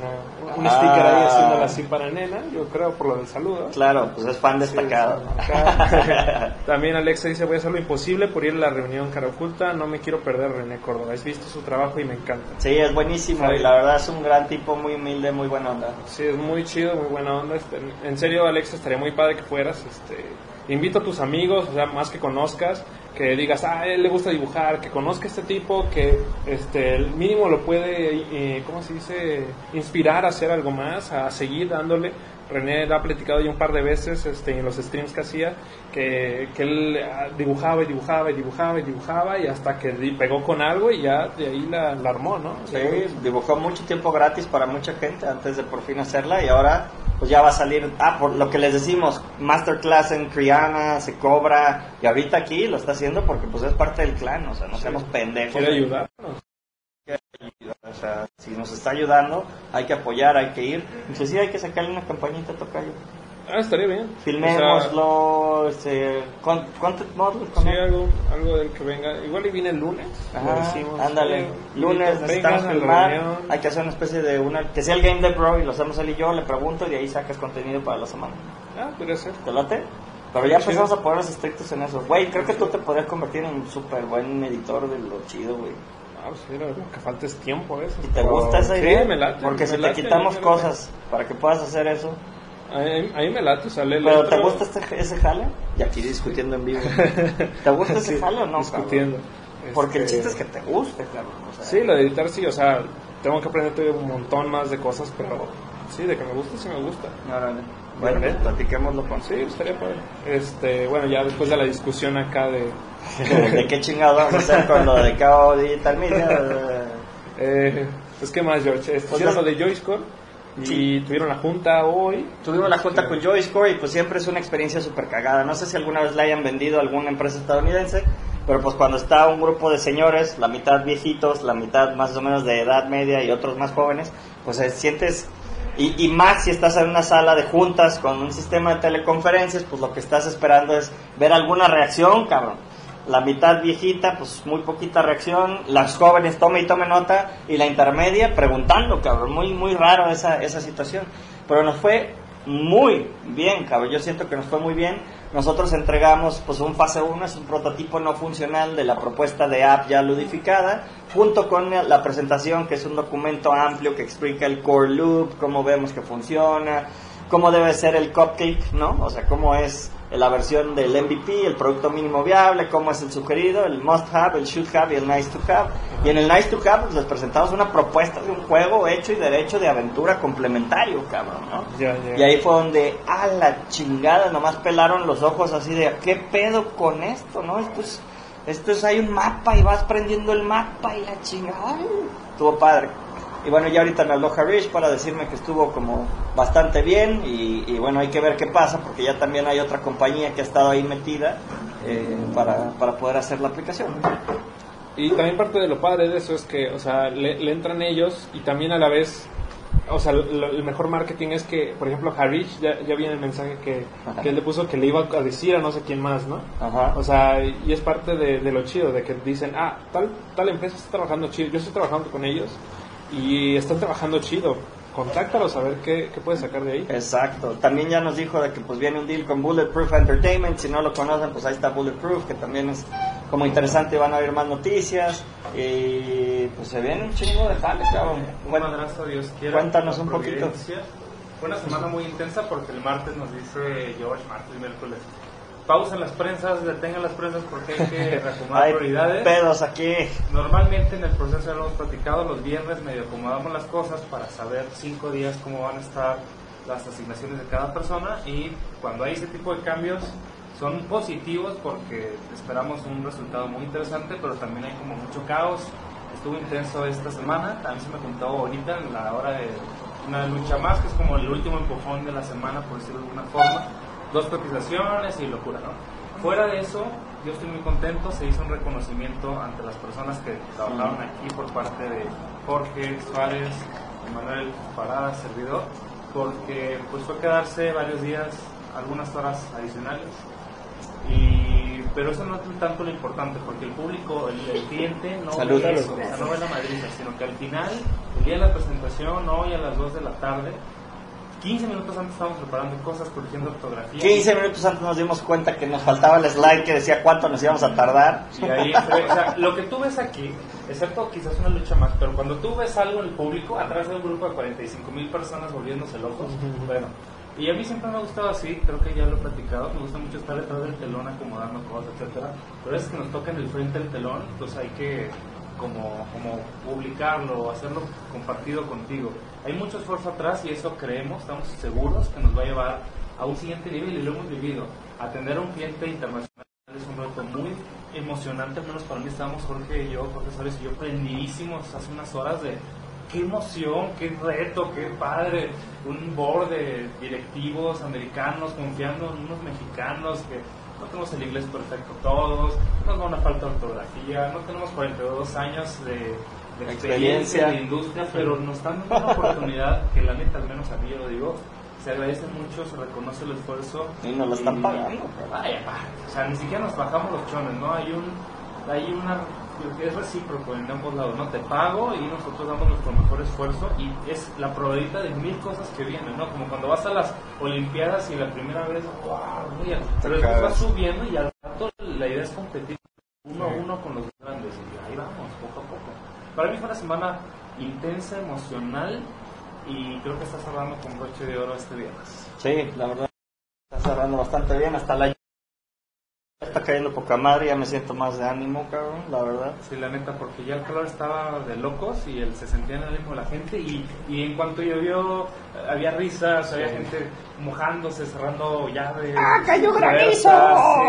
una- un Ah. sticker ahí haciéndola así para nena, yo creo por lo del saludo. Claro, pues es fan destacado. También Alexa dice, voy a hacer lo imposible por ir a la reunión cara oculta, no me quiero perder René Córdoba, has visto su trabajo y me encanta. Sí, es buenísimo y la verdad es un gran tipo, muy humilde, muy buena onda. Sí, es muy chido, muy buena onda. este, en serio, Alexa, estaría muy padre que fueras. Este, invita a tus amigos, o sea, más que conozcas, que digas, ah, a él le gusta dibujar, que conozca a este tipo, que este, el mínimo lo puede, eh, ¿cómo se dice?, inspirar a hacer algo más, a seguir dándole. René lo ha platicado ya un par de veces este, en los streams que hacía, que, que él ah, dibujaba y dibujaba y dibujaba y dibujaba y hasta que pegó con algo y ya de ahí la, la armó, ¿no? Sí, dibujó mucho tiempo gratis para mucha gente antes de por fin hacerla y ahora pues ya va a salir, ah, por lo que les decimos, Masterclass en Kriana, se cobra y ahorita aquí lo está haciendo porque pues es parte del clan, o sea, no seamos pendejos. Quiere ayudar. O sea, si nos está ayudando, hay que apoyar, hay que ir. Inclusive hay que sacarle una campañita a Tocayo. Ah, estaría bien. O sea, Filmémoslo, este, con- content model, con Sí, algo, algo del que venga. Igual y viene el lunes. Ajá, decimos. ándale. Sí, Lunes necesitamos filmar. Hay que hacer una especie de una. Que sea el Game Dev Bro y lo hacemos él y yo. Le pregunto y de ahí sacas contenido para la semana. Ah, podría ser. ¿Te late? Pero ya empezamos a ponernos estrictos en eso. Güey, creo que tú te podrías convertir en un súper buen editor de lo chido, güey. Ah, pues sí, lo que falta es tiempo veces. ¿Y te gusta esa sí, idea? me late. Porque me si te late, quitamos me late. cosas para que puedas hacer eso. A mí, me late, sale ¿Pero te gusta este, ese jale? Y aquí discutiendo en vivo. ¿Te gusta ese Sí, jale o no? Discutiendo. cabrón? Porque el Este, chiste es que te guste, cabrón. O sea, Sí, lo de editar sí, o sea, tengo que aprender un montón más de cosas, pero sí, de que me gusta, sí me gusta. órale. Bueno, pues platiquémoslo con Sí, estaría padre. Este, bueno, ya después de la discusión acá de... ¿De qué chingado vamos a hacer con lo de KO Digital Media? Eh, pues, ¿qué más, George? Este, Pues lo de Joyscore y Sí. tuvieron la junta hoy. Tuvimos la junta con JoyScore y pues siempre es una experiencia súper cagada. No sé si alguna vez la hayan vendido a alguna empresa estadounidense, pero pues cuando está un grupo de señores, la mitad viejitos, la mitad más o menos de edad media y otros más jóvenes, pues eh, sientes Y, y más si estás en una sala de juntas con un sistema de teleconferencias, pues lo que estás esperando es ver alguna reacción, cabrón. La mitad viejita, pues muy poquita reacción. Las jóvenes tome y tome nota. Y la intermedia preguntando, cabrón. Muy, muy raro esa, esa situación. Pero nos fue muy bien, cabrón. Yo siento que nos fue muy bien. Nosotros entregamos pues un fase 1, es un prototipo no funcional de la propuesta de app ya ludificada, junto con la presentación que es un documento amplio que explica el core loop, cómo vemos que funciona, cómo debe ser el cupcake, ¿no? O sea, cómo es la versión del MVP, el producto mínimo viable, cómo es el sugerido, el must have, el should have y el nice to have. Y en el nice to have pues, les presentamos una propuesta de un juego hecho y derecho de aventura complementario, cabrón, ¿no? Y ahí fue donde, a la chingada, nomás pelaron los ojos así de, ¿qué pedo con esto, no? Esto es, esto es, hay un mapa y vas prendiendo el mapa y la chingada. Ay, Estuvo padre. Y bueno, ya ahorita me habló Harish para decirme que estuvo como bastante bien y, y bueno, hay que ver qué pasa porque ya también hay otra compañía que ha estado ahí metida eh, para, para poder hacer la aplicación. Y también parte de lo padre de eso es que, o sea, le, le entran ellos y también a la vez, o sea, lo- el mejor marketing es que, por ejemplo, Harish, ya, ya viene el mensaje que, que él le puso que le iba a decir a no sé quién más, ¿no? Ajá. O sea, y es parte de, de lo chido, de que dicen, ah, tal, tal empresa está trabajando chido, yo estoy trabajando con ellos y están trabajando chido, contáctalos a ver qué, qué puedes sacar de ahí. Exacto. También ya nos dijo de que pues viene un deal con Bulletproof Entertainment. Si no lo conocen, pues ahí está Bulletproof, que también es como interesante. Van a haber más noticias. Y pues se viene un chingo de jale, cabrón. Un Bueno, madrazo, Dios quiera. cuéntanos un poquito. Fue una semana muy intensa porque el martes nos dice George, martes y miércoles, pausen las prensas, detengan las prensas porque hay que reacomodar hay prioridades. pedos aquí. Normalmente en el proceso ya lo hemos platicado, los viernes medio acomodamos las cosas para saber cinco días cómo van a estar las asignaciones de cada persona y cuando hay ese tipo de cambios son positivos porque esperamos un resultado muy interesante, pero también hay como mucho caos. Estuvo intenso esta semana, también se me contó ahorita en la hora de una lucha más, que es como el último empujón de la semana, por decirlo de alguna forma. Dos cotizaciones y locura, ¿no? Fuera de eso, yo estoy muy contento, se hizo un reconocimiento ante las personas que trabajaron aquí por parte de Jorge Suárez, Manuel Parada, servidor, porque pues fue quedarse varios días, algunas horas adicionales, y, pero eso no es tanto lo importante, porque el público, el, el cliente no Salud. ve eso, o sea, no ve la madriza, sino que al final, el día de la presentación, hoy a las 2 de la tarde, 15 minutos antes estábamos preparando cosas, corrigiendo ortografía. 15 minutos antes nos dimos cuenta que nos faltaba el slide que decía cuánto nos íbamos a tardar. Y ahí, o sea, lo que tú ves aquí, excepto quizás una lucha más, pero cuando tú ves algo en el público, atrás de un grupo de 45 mil personas volviéndose locos, bueno, y a mí siempre me ha gustado así, creo que ya lo he platicado, me gusta mucho estar detrás del telón acomodando cosas, etcétera, pero es que nos toca en el frente del telón, pues hay que como, como publicarlo, hacerlo compartido contigo. Hay mucho esfuerzo atrás y eso creemos, estamos seguros que nos va a llevar a un siguiente nivel y lo hemos vivido. Atender a un cliente internacional es un reto muy emocionante, al menos para mí estábamos Jorge y yo, Suárez y yo prendidísimos hace unas horas de qué emoción, qué reto, qué padre, un board de directivos americanos confiando en unos mexicanos que no tenemos el inglés perfecto todos, nos da una falta de ortografía, no tenemos 42 años de, de experiencia Experiencia. en la industria, pero nos están dando una oportunidad que la neta, al menos a mí yo lo digo, se agradece mucho, se reconoce el esfuerzo. Y nos lo están pagando. Vaya, o sea, ni siquiera nos bajamos los chones, ¿no? Hay un, hay una, es recíproco en ambos lados, ¿no? Te pago y nosotros damos nuestro mejor esfuerzo y es la probabilidad de mil cosas que vienen, ¿no? Como cuando vas a las Olimpiadas y la primera vez, wow, muy bien, pero después vas subiendo y al rato la idea es competir uno a uno con los grandes y ahí vamos, poco a poco. Para mí fue una semana intensa, emocional y creo que está cerrando con broche de oro este viernes. Sí, la verdad está cerrando bastante bien. Hasta la está cayendo poca madre. Ya me siento más de ánimo, cabrón, la verdad. Sí, la neta, porque ya el calor estaba de locos y el, se sentía en el ánimo de la gente y, y en cuanto llovió eh, había risas, había gente mojándose, cerrando llaves. ¡Ah, cayó granizo!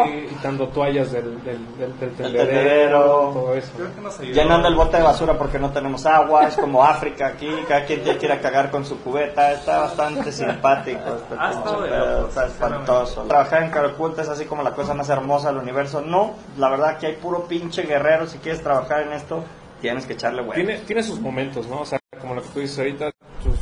Sí, Quitando toallas del, del, del, del tendedero. tendedero, todo eso. creo que nos ayudó. Llenando el bote de basura porque no tenemos agua. Es como África aquí. Cada quien ya quiere cagar con su cubeta. Está bastante simpático. Este pinche está espantoso. Trabajar en Caracunta es así como la cosa más hermosa del universo. No, la verdad que hay puro pinche guerrero. Si quieres trabajar en esto, tienes que echarle huevos. Tiene, tiene sus momentos, ¿no? O sea, como lo que tú dices ahorita,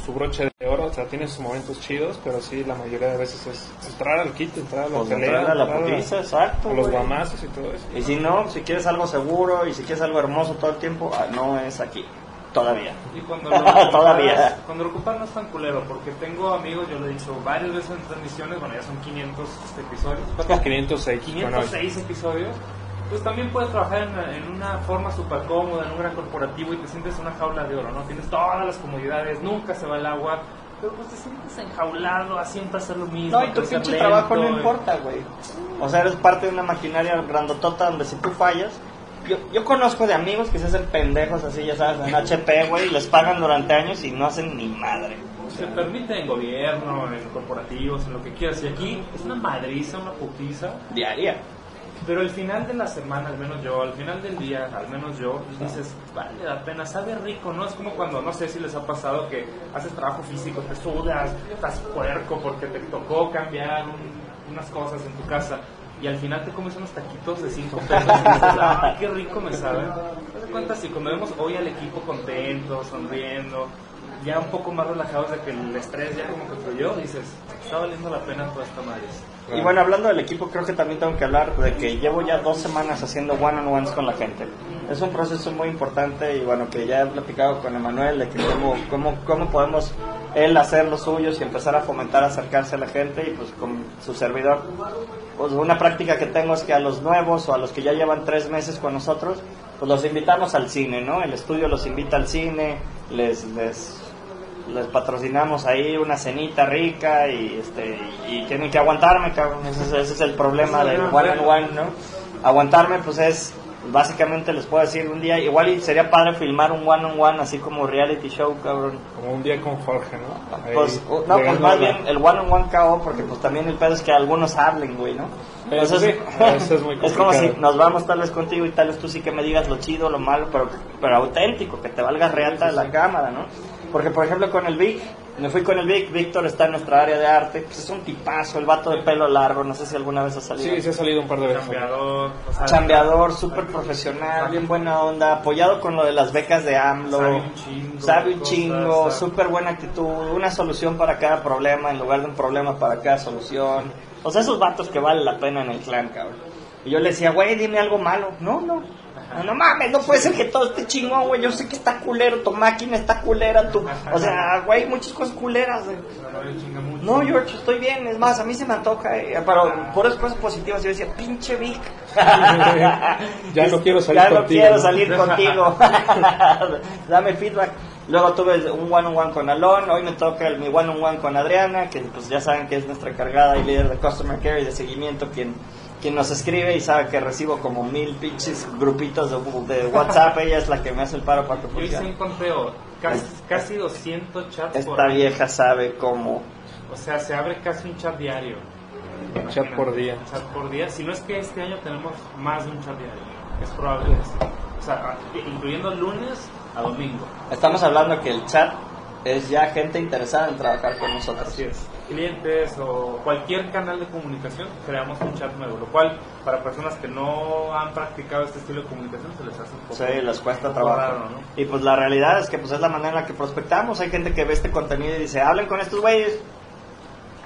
su broche de oro, o sea, tiene sus momentos chidos, pero sí, la mayoría de veces es entrar al kit, entrar a la Pues pelea, a la entrar putiza, exacto, a los guamazos y todo eso. Y si no, si quieres algo seguro y si quieres algo hermoso todo el tiempo, ah, no es aquí. Todavía. Y cuando lo ocupas, Todavía. cuando lo ocupas no es tan culero, porque tengo amigos, yo lo he dicho varias veces en transmisiones, bueno, ya son 500 episodios. ¿cuántos? 506. bueno, 506 episodios, pues también puedes trabajar en, una- en una forma súper cómoda, en un gran corporativo y te sientes en una jaula de oro, ¿no? Tienes todas las comodidades, nunca se va el agua, pero pues te sientes enjaulado a siempre hacer lo mismo. No, y tu pinche lento, trabajo no y- importa, güey. O sea, eres parte de una maquinaria grandotota donde si tú fallas. Yo, yo conozco de amigos que se hacen pendejos así, ya sabes, en HP, güey, y les pagan durante años y no hacen ni madre. Se permite en gobierno, en corporativos, en lo que quieras. Y aquí es una madriza, una putiza. Diaria. Pero al final de la semana, al menos yo, al final del día, al menos yo, pues dices, vale la pena, sabe rico, ¿no? Es como cuando, no sé si les ha pasado que haces trabajo físico, te sudas, estás puerco porque te tocó cambiar un- unas cosas en tu casa y al final te comes unos taquitos de 5 pesos y dices, ah, qué rico me sabe. Te das cuenta si cuando vemos hoy al equipo contento, sonriendo, ya un poco más relajados de que el estrés ya como que fluyó, dices, está valiendo la pena toda esta madre. Y bueno, hablando del equipo, creo que también tengo que hablar de que llevo ya dos semanas haciendo one-on-ones con la gente. Es un proceso muy importante y bueno, que ya he platicado con Emanuel de que cómo, cómo, cómo podemos él hacer los suyos y empezar a fomentar acercarse a la gente y pues con su servidor. Pues una práctica que tengo es que a los nuevos o a los que ya llevan tres meses con nosotros, pues los invitamos al cine, ¿no? El estudio los invita al cine, les, les les patrocinamos ahí una cenita rica y este y tienen que aguantarme, cabrón. Ese, es- ese es el problema del one on one, ¿no? Aguantarme, pues es básicamente les puedo decir un día igual y sería padre filmar un one on one así como reality show, cabrón. Como un día con Jorge, ¿no? Ahí, Pues, no, pues más bien el one on one KO porque pues también el pedo es que algunos hablen, güey, ¿no? Eso sí, eso es muy es como si nos vamos tal vez contigo y tal vez tú sí que me digas lo chido, lo malo, pero, pero auténtico, que te valga reata la cámara, ¿no? Porque por ejemplo con el Vic, me fui con el Vic, Víctor está en nuestra área de arte, pues es un tipazo, el vato de pelo largo, no sé si alguna vez ha salido. Sí, sí ha salido un par de veces. Chambeador, o sea, Chambeador, súper profesional, bien buena onda, apoyado con lo de las becas de AMLO. Sabe un chingo súper buena actitud, una solución para cada problema en lugar de un problema para cada solución. O sea, esos vatos que vale la pena en el clan, cabrón. Y yo le decía, güey, dime algo malo. No, no. No, no mames, no puede ser que todo esté chingón, güey. Yo sé que está culero, tu máquina está culera, tu... O sea, güey, muchas cosas culeras, güey. no George, estoy bien. Es más, a mí se me antoja, eh, pero puras cosas positivas. Yo decía, pinche Vic. Ya no quiero salir Ya no contigo, quiero ¿no? salir contigo. Dame feedback. Luego tuve un one-on-one con Alon. Hoy me toca el, mi one-on-one con Adriana, que pues ya saben que es nuestra encargada y líder de Customer Care y de seguimiento, quien, quien nos escribe y sabe que recibo como mil pinches grupitos de, de WhatsApp. Ella es la que me hace el paro para que Yo hice un conteo, casi, casi 200 chats por Esta año. vieja sabe cómo. O sea, se abre casi un chat diario. Un chat por día. Un chat por día. Si no es que este año tenemos más de un chat diario. Es probable eso. O sea, incluyendo lunes a domingo. Estamos hablando que el chat es ya gente interesada en trabajar con nosotros. Así es. Clientes o cualquier canal de comunicación, creamos un chat nuevo. Lo cual, para personas que no han practicado este estilo de comunicación, se les hace un poco, Sí, les cuesta trabajo. raro, ¿no? Y pues la realidad es que pues es la manera en la que prospectamos. Hay gente que ve este contenido y dice, hablen con estos güeyes.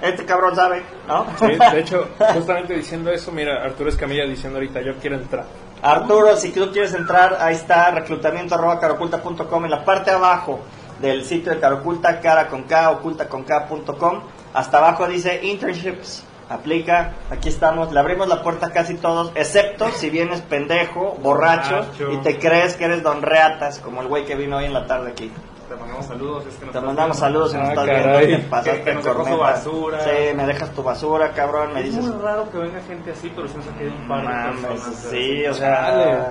Este cabrón sabe, ¿no? Sí, de hecho, justamente diciendo eso, mira, Arturo Escamilla diciendo ahorita, yo quiero entrar. Arturo, si tú quieres entrar, ahí está, reclutamiento arroba caroculta.com. En la parte de abajo del sitio de Caroculta, cara con K, oculta con K.com. Hasta abajo dice internships. Aplica, aquí estamos, le abrimos la puerta a casi todos, excepto si vienes pendejo, borracho, Borracho. y te crees que eres don Reatas, como el güey que vino hoy en la tarde aquí. Te mandamos saludos. Es que nos Te estás mandamos viendo. saludos si nos Ah, estás caray. viendo. Te pasaste Que- que nos basura. Sí, me dejas tu basura, cabrón. Me Es dices, muy raro que venga gente así, pero sí nos ha quedado un par de mames, personas. sí, o sea.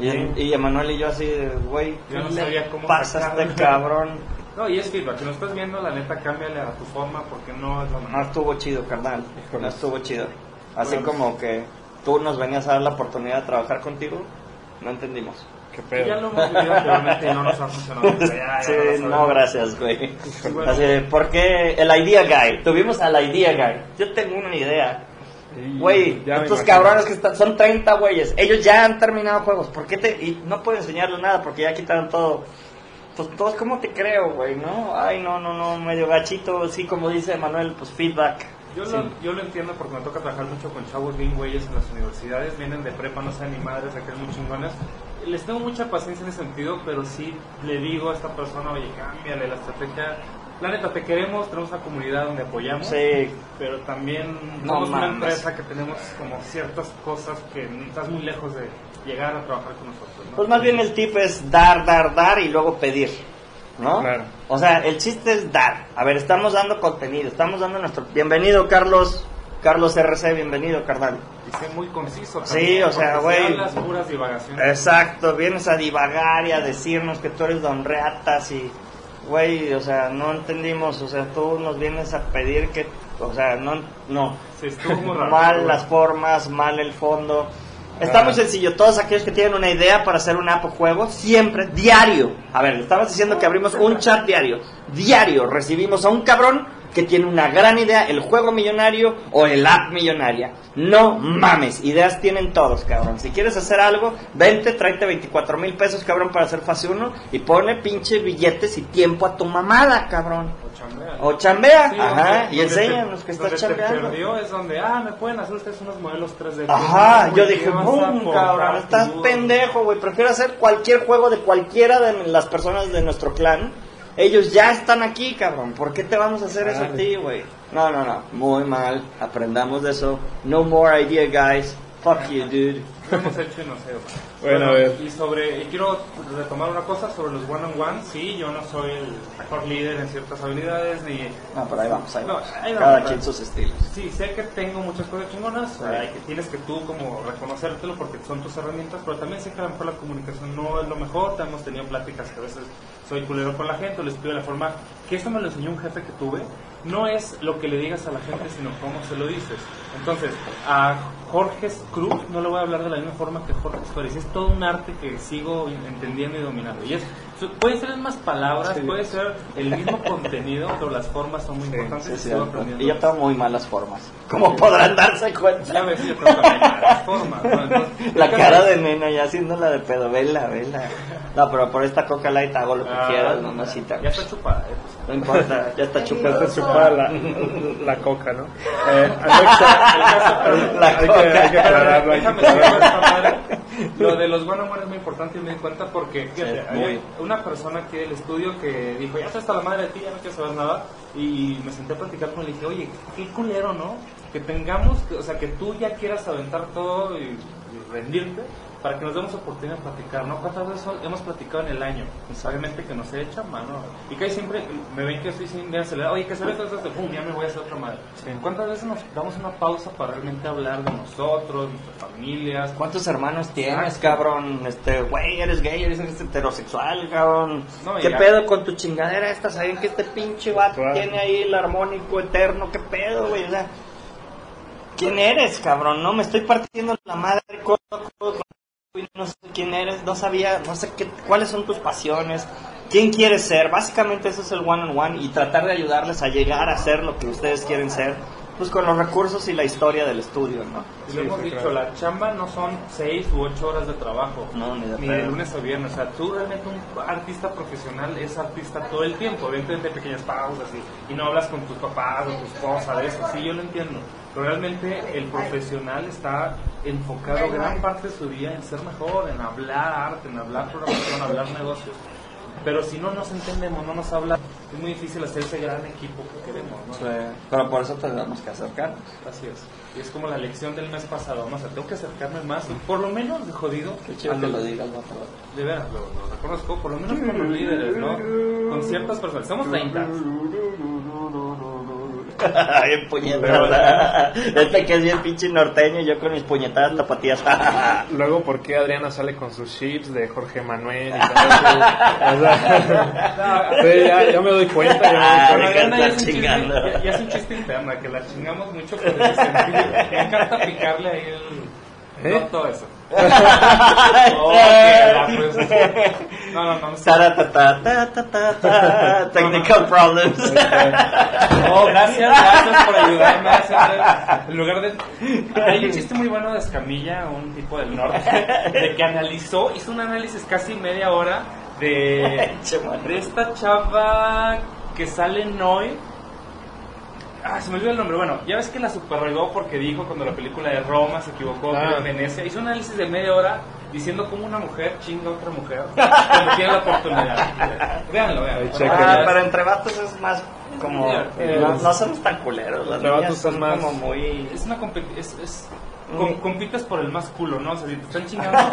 Y, y Emanuel y yo así, de, güey, no ¿qué le sabía cómo pasa a sacarlo. este cabrón? No, y es feedback. Si nos estás viendo, la neta, cámbiale a tu forma porque no es lo No estuvo chido, carnal. No estuvo chido. Así Bueno. como que tú nos venías a dar la oportunidad de trabajar contigo, no entendimos. Qué Ya lo pedo. hemos vivido anteriormente y no nos ha funcionado. Ya, ya, Sí, lo no, gracias, güey. bueno. Así, de, ¿por qué el idea guy? Tuvimos al idea guy. Yo tengo una idea. Güey, estos cabrones que están, son 30 güeyes, ellos ya han terminado juegos, ¿por qué te...? Y no puedo enseñarles nada porque ya quitaron todo. Pues todos, ¿cómo te creo, güey? ¿No? Ay, no, no, no, medio gachito, sí, como dice Manuel, pues feedback. Yo, Sí. lo, yo lo entiendo porque me toca trabajar mucho con chavos bien güeyes en las universidades, vienen de prepa, no saben ni madres, aquellos muy chingones. Les tengo mucha paciencia en ese sentido, pero sí le digo a esta persona, oye, cámbiale la estrategia. La neta, te queremos, tenemos una comunidad donde apoyamos, Sí, pero también No somos una empresa que tenemos como ciertas cosas que estás muy lejos de llegar a trabajar con nosotros. ¿no? pues más bien el tip es dar, dar, dar y luego pedir, ¿no? Claro. O sea, el chiste es dar. A ver, estamos dando contenido, estamos dando nuestro... Bienvenido, Carlos, Carlos RC, bienvenido, carnal. Y sé muy conciso. Sí, también, o sea, güey. hablas puras divagaciones. Exacto, vienes a divagar y a decirnos que tú eres don Reatas y, güey, o sea, no entendimos, o sea, tú nos vienes a pedir que, o sea, no, no, Sí, estuvo mal las formas, mal el fondo. Está Ah. muy sencillo, todos aquellos que tienen una idea para hacer un app o juego, siempre, diario. A ver, le estabas diciendo que abrimos un chat diario. Diario recibimos a un cabrón que tiene una gran idea, el juego millonario o el app millonaria. No mames, ideas tienen todos, cabrón. Si quieres hacer algo, vente, tráete 24 mil pesos, cabrón, para hacer fase 1 y pone pinche billetes y tiempo a tu mamada, cabrón. O chambea. O chambea, Sí, ajá, y enséñanos que estás chambeando. te perdió es donde, ah, me pueden hacer ustedes unos modelos 3D. Ajá, yo ¿qué dije, boom, cabrón, estás pendejo, güey. Prefiero hacer cualquier juego de cualquiera de las personas de nuestro clan. Ellos ya están aquí, cabrón. ¿Por qué te vamos a hacer eso a ti, güey? No, no, no. Muy mal. Aprendamos de eso. No more idea, guys. Fuck you, dude. Lo hemos hecho y no sé. Bueno, a ver. Y sobre, y quiero retomar una cosa sobre los one on one. Sí, yo no soy el mejor líder en ciertas habilidades ni No, pero ahí vamos, ahí No, vamos. ahí vamos, Cada quien sus estilos. Sí, sé que tengo muchas cosas chingonas, Sí. hay que tienes que tú como reconocértelo porque son tus herramientas, pero también sé que a lo mejor la comunicación no es lo mejor, hemos tenido pláticas que a veces soy culero con la gente, o les pido la forma, que esto me lo enseñó un jefe que tuve, no es lo que le digas a la gente, sino cómo se lo dices. Entonces, a Jorge Cruz no le voy a hablar de la misma forma que Jorge Suárez, es todo un arte que sigo entendiendo y dominando. Y es, su- pueden ser las mismas palabras, Sí. puede ser el mismo contenido, pero las formas son muy Sí, importantes Sí, y yo tengo muy malas formas. Como podrán darse Ya cuenta. ves, yo creo que también las formas. ¿no? Entonces, La cara de nena ya haciendo la de pedo, vela, vela. No, pero por esta coca light hago lo que Ah, quieras, mamacita. Ya está chupada. eh, pues. No importa, ya está Ya chupando. está chupada la, la coca, ¿no? Eh, Alexa, La hay, que, hay que aclararlo, hay Déjame. Lo de los one on one es muy importante y me di cuenta porque fíjate, Sí, muy. una persona aquí del estudio que dijo, ya está hasta la madre de ti, ya no quiero saber nada. Y me senté a platicar con él y dije, oye, qué culero, ¿no? Que tengamos, que- o sea, que tú ya quieras aventar todo y, y rendirte para que nos demos oportunidad de platicar, ¿no? ¿Cuántas veces hemos platicado en el año? Pues, obviamente que nos echa mano. Y que ahí siempre me ven que estoy sin bien acelerado, oye, que se ve todo esto, pum, ya me voy a hacer otra madre. ¿Cuántas veces nos damos una pausa para realmente hablar de nosotros, nuestras familias? ¿Cuántos hermanos tienes, Exacto. cabrón? Este, güey, eres gay, eres heterosexual, cabrón. No, ¿Qué ya- pedo con tu chingadera esta? ¿Saben que este pinche vato Claro. tiene ahí el armónico eterno? ¿Qué pedo, güey? O sea, ¿quién eres, cabrón? No, me estoy partiendo la madre con no sé quién eres, no sabía, no sé qué, cuáles son tus pasiones, quién quieres ser. Básicamente eso es el one on one y tratar de ayudarles a llegar a ser lo que ustedes quieren ser, pues con los recursos y la historia del estudio, ¿no? Y Sí, lo hemos sí, dicho, claro. la chamba no son seis u ocho horas de trabajo. No, ni de ni pedo. de lunes a viernes. O sea, tú realmente un artista profesional es artista todo el tiempo. Evidentemente hay pequeñas pausas y, y no hablas con tus papás o tu esposa de eso. Sí, yo lo entiendo. Pero realmente el profesional está enfocado gran parte de su día en ser mejor, en hablar arte, en hablar programación, hablar negocios. Pero si no nos entendemos, no nos habla, es muy difícil hacer ese gran equipo que queremos. ¿no? Pero por eso tenemos que acercarnos. Así es. Y es como la lección del mes pasado, ¿no? O sea, tengo que acercarme más, por lo menos de jodido. Qué chido que lo digas. De veras, lo, lo reconozco, por lo menos con los líderes, ¿no? Con ciertas personas. Somos 30. bien puñetada. Este que es bien pinche norteño y yo con mis puñetadas tapatías. Luego, ¿por qué Adriana sale con sus chips de Jorge Manuel y todo eso? O sea, sí, ya, ya me doy cuenta, ya me doy Ah, cuenta. Ya es, un chiste, chingando. ya, ya es un chiste interno, que la chingamos mucho por ese sentido. Me encanta picarle ahí el... ¿Eh? No, todo eso. Oh, pues- No, Technical. Oh, gracias, gracias por ayudarme en lugar de muy bueno de Escamilla, un tipo del norte, que analizó, hizo un análisis casi media hora de, de esta chava que sale hoy. Ah, se me olvidó el nombre. Bueno, ya ves que la superregó porque dijo cuando la película de Roma se equivocó Ah. en Venecia. Hizo un análisis de media hora diciendo cómo una mujer chinga a otra mujer cuando tiene la oportunidad. Véanlo. checa. Ah, pero entre vatos es más como. Eh, no, no somos tan culeros. Las entre niñas vatos son más- como muy. Es una competi- es, es. Com- compites por el más culo, ¿no? O sea, si te están chingando,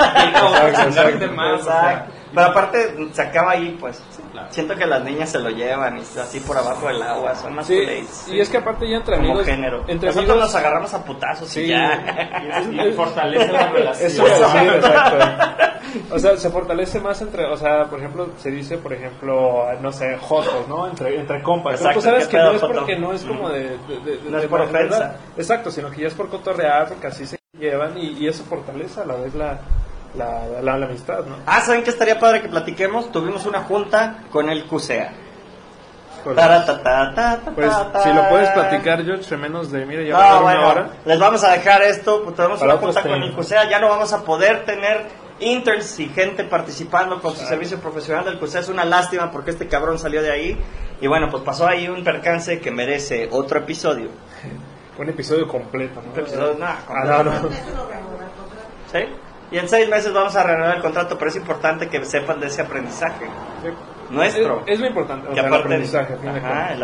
chingarte exacto. más. o sea. Pero aparte se acaba ahí, pues. claro. Siento que las niñas se lo llevan y así por abajo del agua, son más Sí, culeros. y es que aparte ya entre como amigos, género. entre Nosotros amigos nos agarramos a putazos Sí. y ya. Y, y fortalece la relación. Eso decir, exacto. O sea, se fortalece más entre, o sea, por ejemplo, se dice, por ejemplo, no sé, jotos, ¿no? Entre, entre compas. Pero tú Exacto, sabes ¿qué que no es porque no es como de... de- de- No es de por ofensa. Exacto, sino que ya es por cotorrear, porque así se llevan y, y eso fortalece a la vez la, la, la, la amistad, ¿no? Ah, ¿saben qué estaría padre que platiquemos? Tuvimos una junta con el CUSEA. Pues, pues, si lo puedes platicar, George, en menos de, mire, ya va a No, una bueno, hora. les vamos a dejar esto, pues tenemos Para una junta con el CUSEA, ya no vamos a poder tener interns y gente participando con su servicio profesional del CUSEA, es una lástima porque este cabrón salió de ahí y bueno, pues pasó ahí un percance que merece otro episodio. Un episodio completo, ¿no? Otro episodio, no, Ah, no. ¿Sí? Y en seis meses vamos a renovar el contrato, pero es importante que sepan de ese aprendizaje nuestro. Es, es muy importante, o Que sea, el aprendizaje, Ajá, el.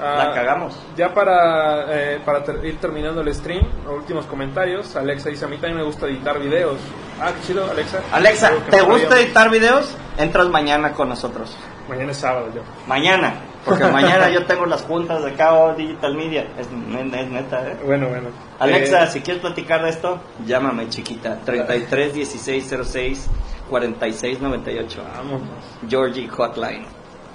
Ah, la cagamos. Ya para, eh, para ter- ir terminando el stream, últimos comentarios. Alexa dice: A mí también me gusta editar videos. Ah, qué chido, Alexa. Alexa, ¿te gusta editar videos? Entras mañana con nosotros. Mañana es sábado yo. Mañana, porque mañana yo tengo las juntas de KO Digital Media. Es, es neta, ¿eh? Bueno, bueno. Alexa, Eh, si quieres platicar de esto, llámame chiquita. 33 16 06 46 98. Vamos. Georgie Hotline.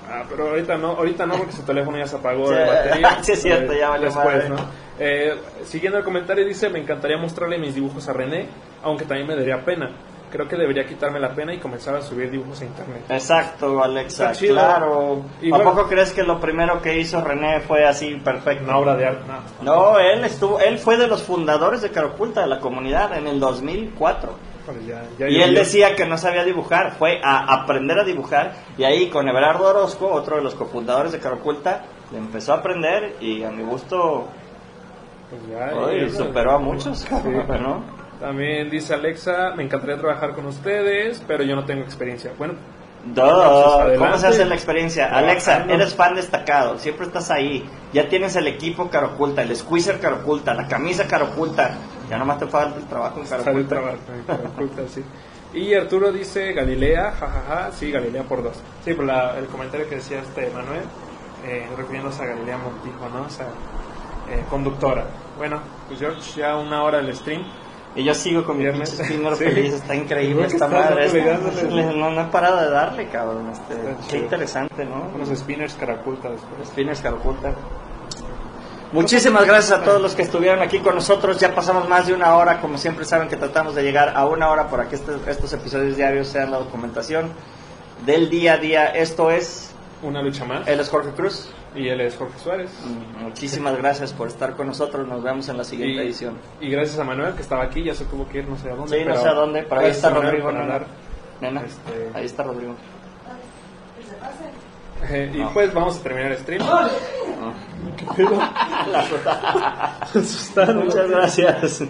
Ah, pero ahorita no, ahorita no porque su teléfono ya se apagó Sí, de batería. sí, es cierto, Eh, ya valió Después, madre. ¿no? Eh, siguiendo el comentario dice, me encantaría mostrarle mis dibujos a René, aunque también me daría pena. Creo que debería quitarme la pena y comenzar a subir dibujos a internet. Exacto, Alexa, chido. claro. Y ¿A bueno- poco crees que lo primero que hizo René fue así perfecto? Una obra de arte. No, No, él estuvo, él fue de los fundadores de Caroculta, de la comunidad, en el 2004. Ya- ya Y él decía que no sabía dibujar, fue a aprender a dibujar y ahí con Everardo Orozco, otro de los cofundadores de Caroculta, le empezó a aprender y a mi gusto Pues ya, superó a muchos, ¿no? También dice Alexa, me encantaría trabajar con ustedes, pero yo no tengo experiencia. Bueno, Duh, ¿Cómo se hace la experiencia? Alexa, eres fan destacado, siempre estás ahí. Ya tienes el equipo Caroculta, el squeezer Caroculta, la camisa Caroculta. Ya nomás te falta el trabajo en sale el trabajo. pero sí. Y Arturo dice Galilea, jajaja, sí, Galilea por dos. Sí, por la- el comentario que decía este Manuel, eh, refiriéndose a Galilea Montijo, ¿no? O sea, eh, conductora. Bueno, pues George, ya una hora del stream. Y yo sigo con mi spinner Sí. feliz, está increíble esta madre. no, no he parado de darle, cabrón. Este, qué interesante, ¿no? Unos spinners caraculta después. Spinners Caroculta. Muchísimas gracias a todos los que estuvieron aquí con nosotros. Ya pasamos más de una hora. Como siempre saben que tratamos de llegar a una hora para que este- estos episodios diarios sean la documentación del día a día. Esto es, Una lucha más. él es Jorge Cruz. Y él es Jorge Suárez. Muchísimas gracias por estar con nosotros. Nos vemos en la siguiente Y, edición. y gracias a Manuel que estaba aquí, ya se tuvo que ir no sé a dónde. Sí, no sé a dónde, pero ahí está Rodrigo. Nena, Este- ahí está Rodrigo. Eh, y No. pues vamos a terminar el stream. Ah. ¿Qué pedo? La-. Muchas gracias.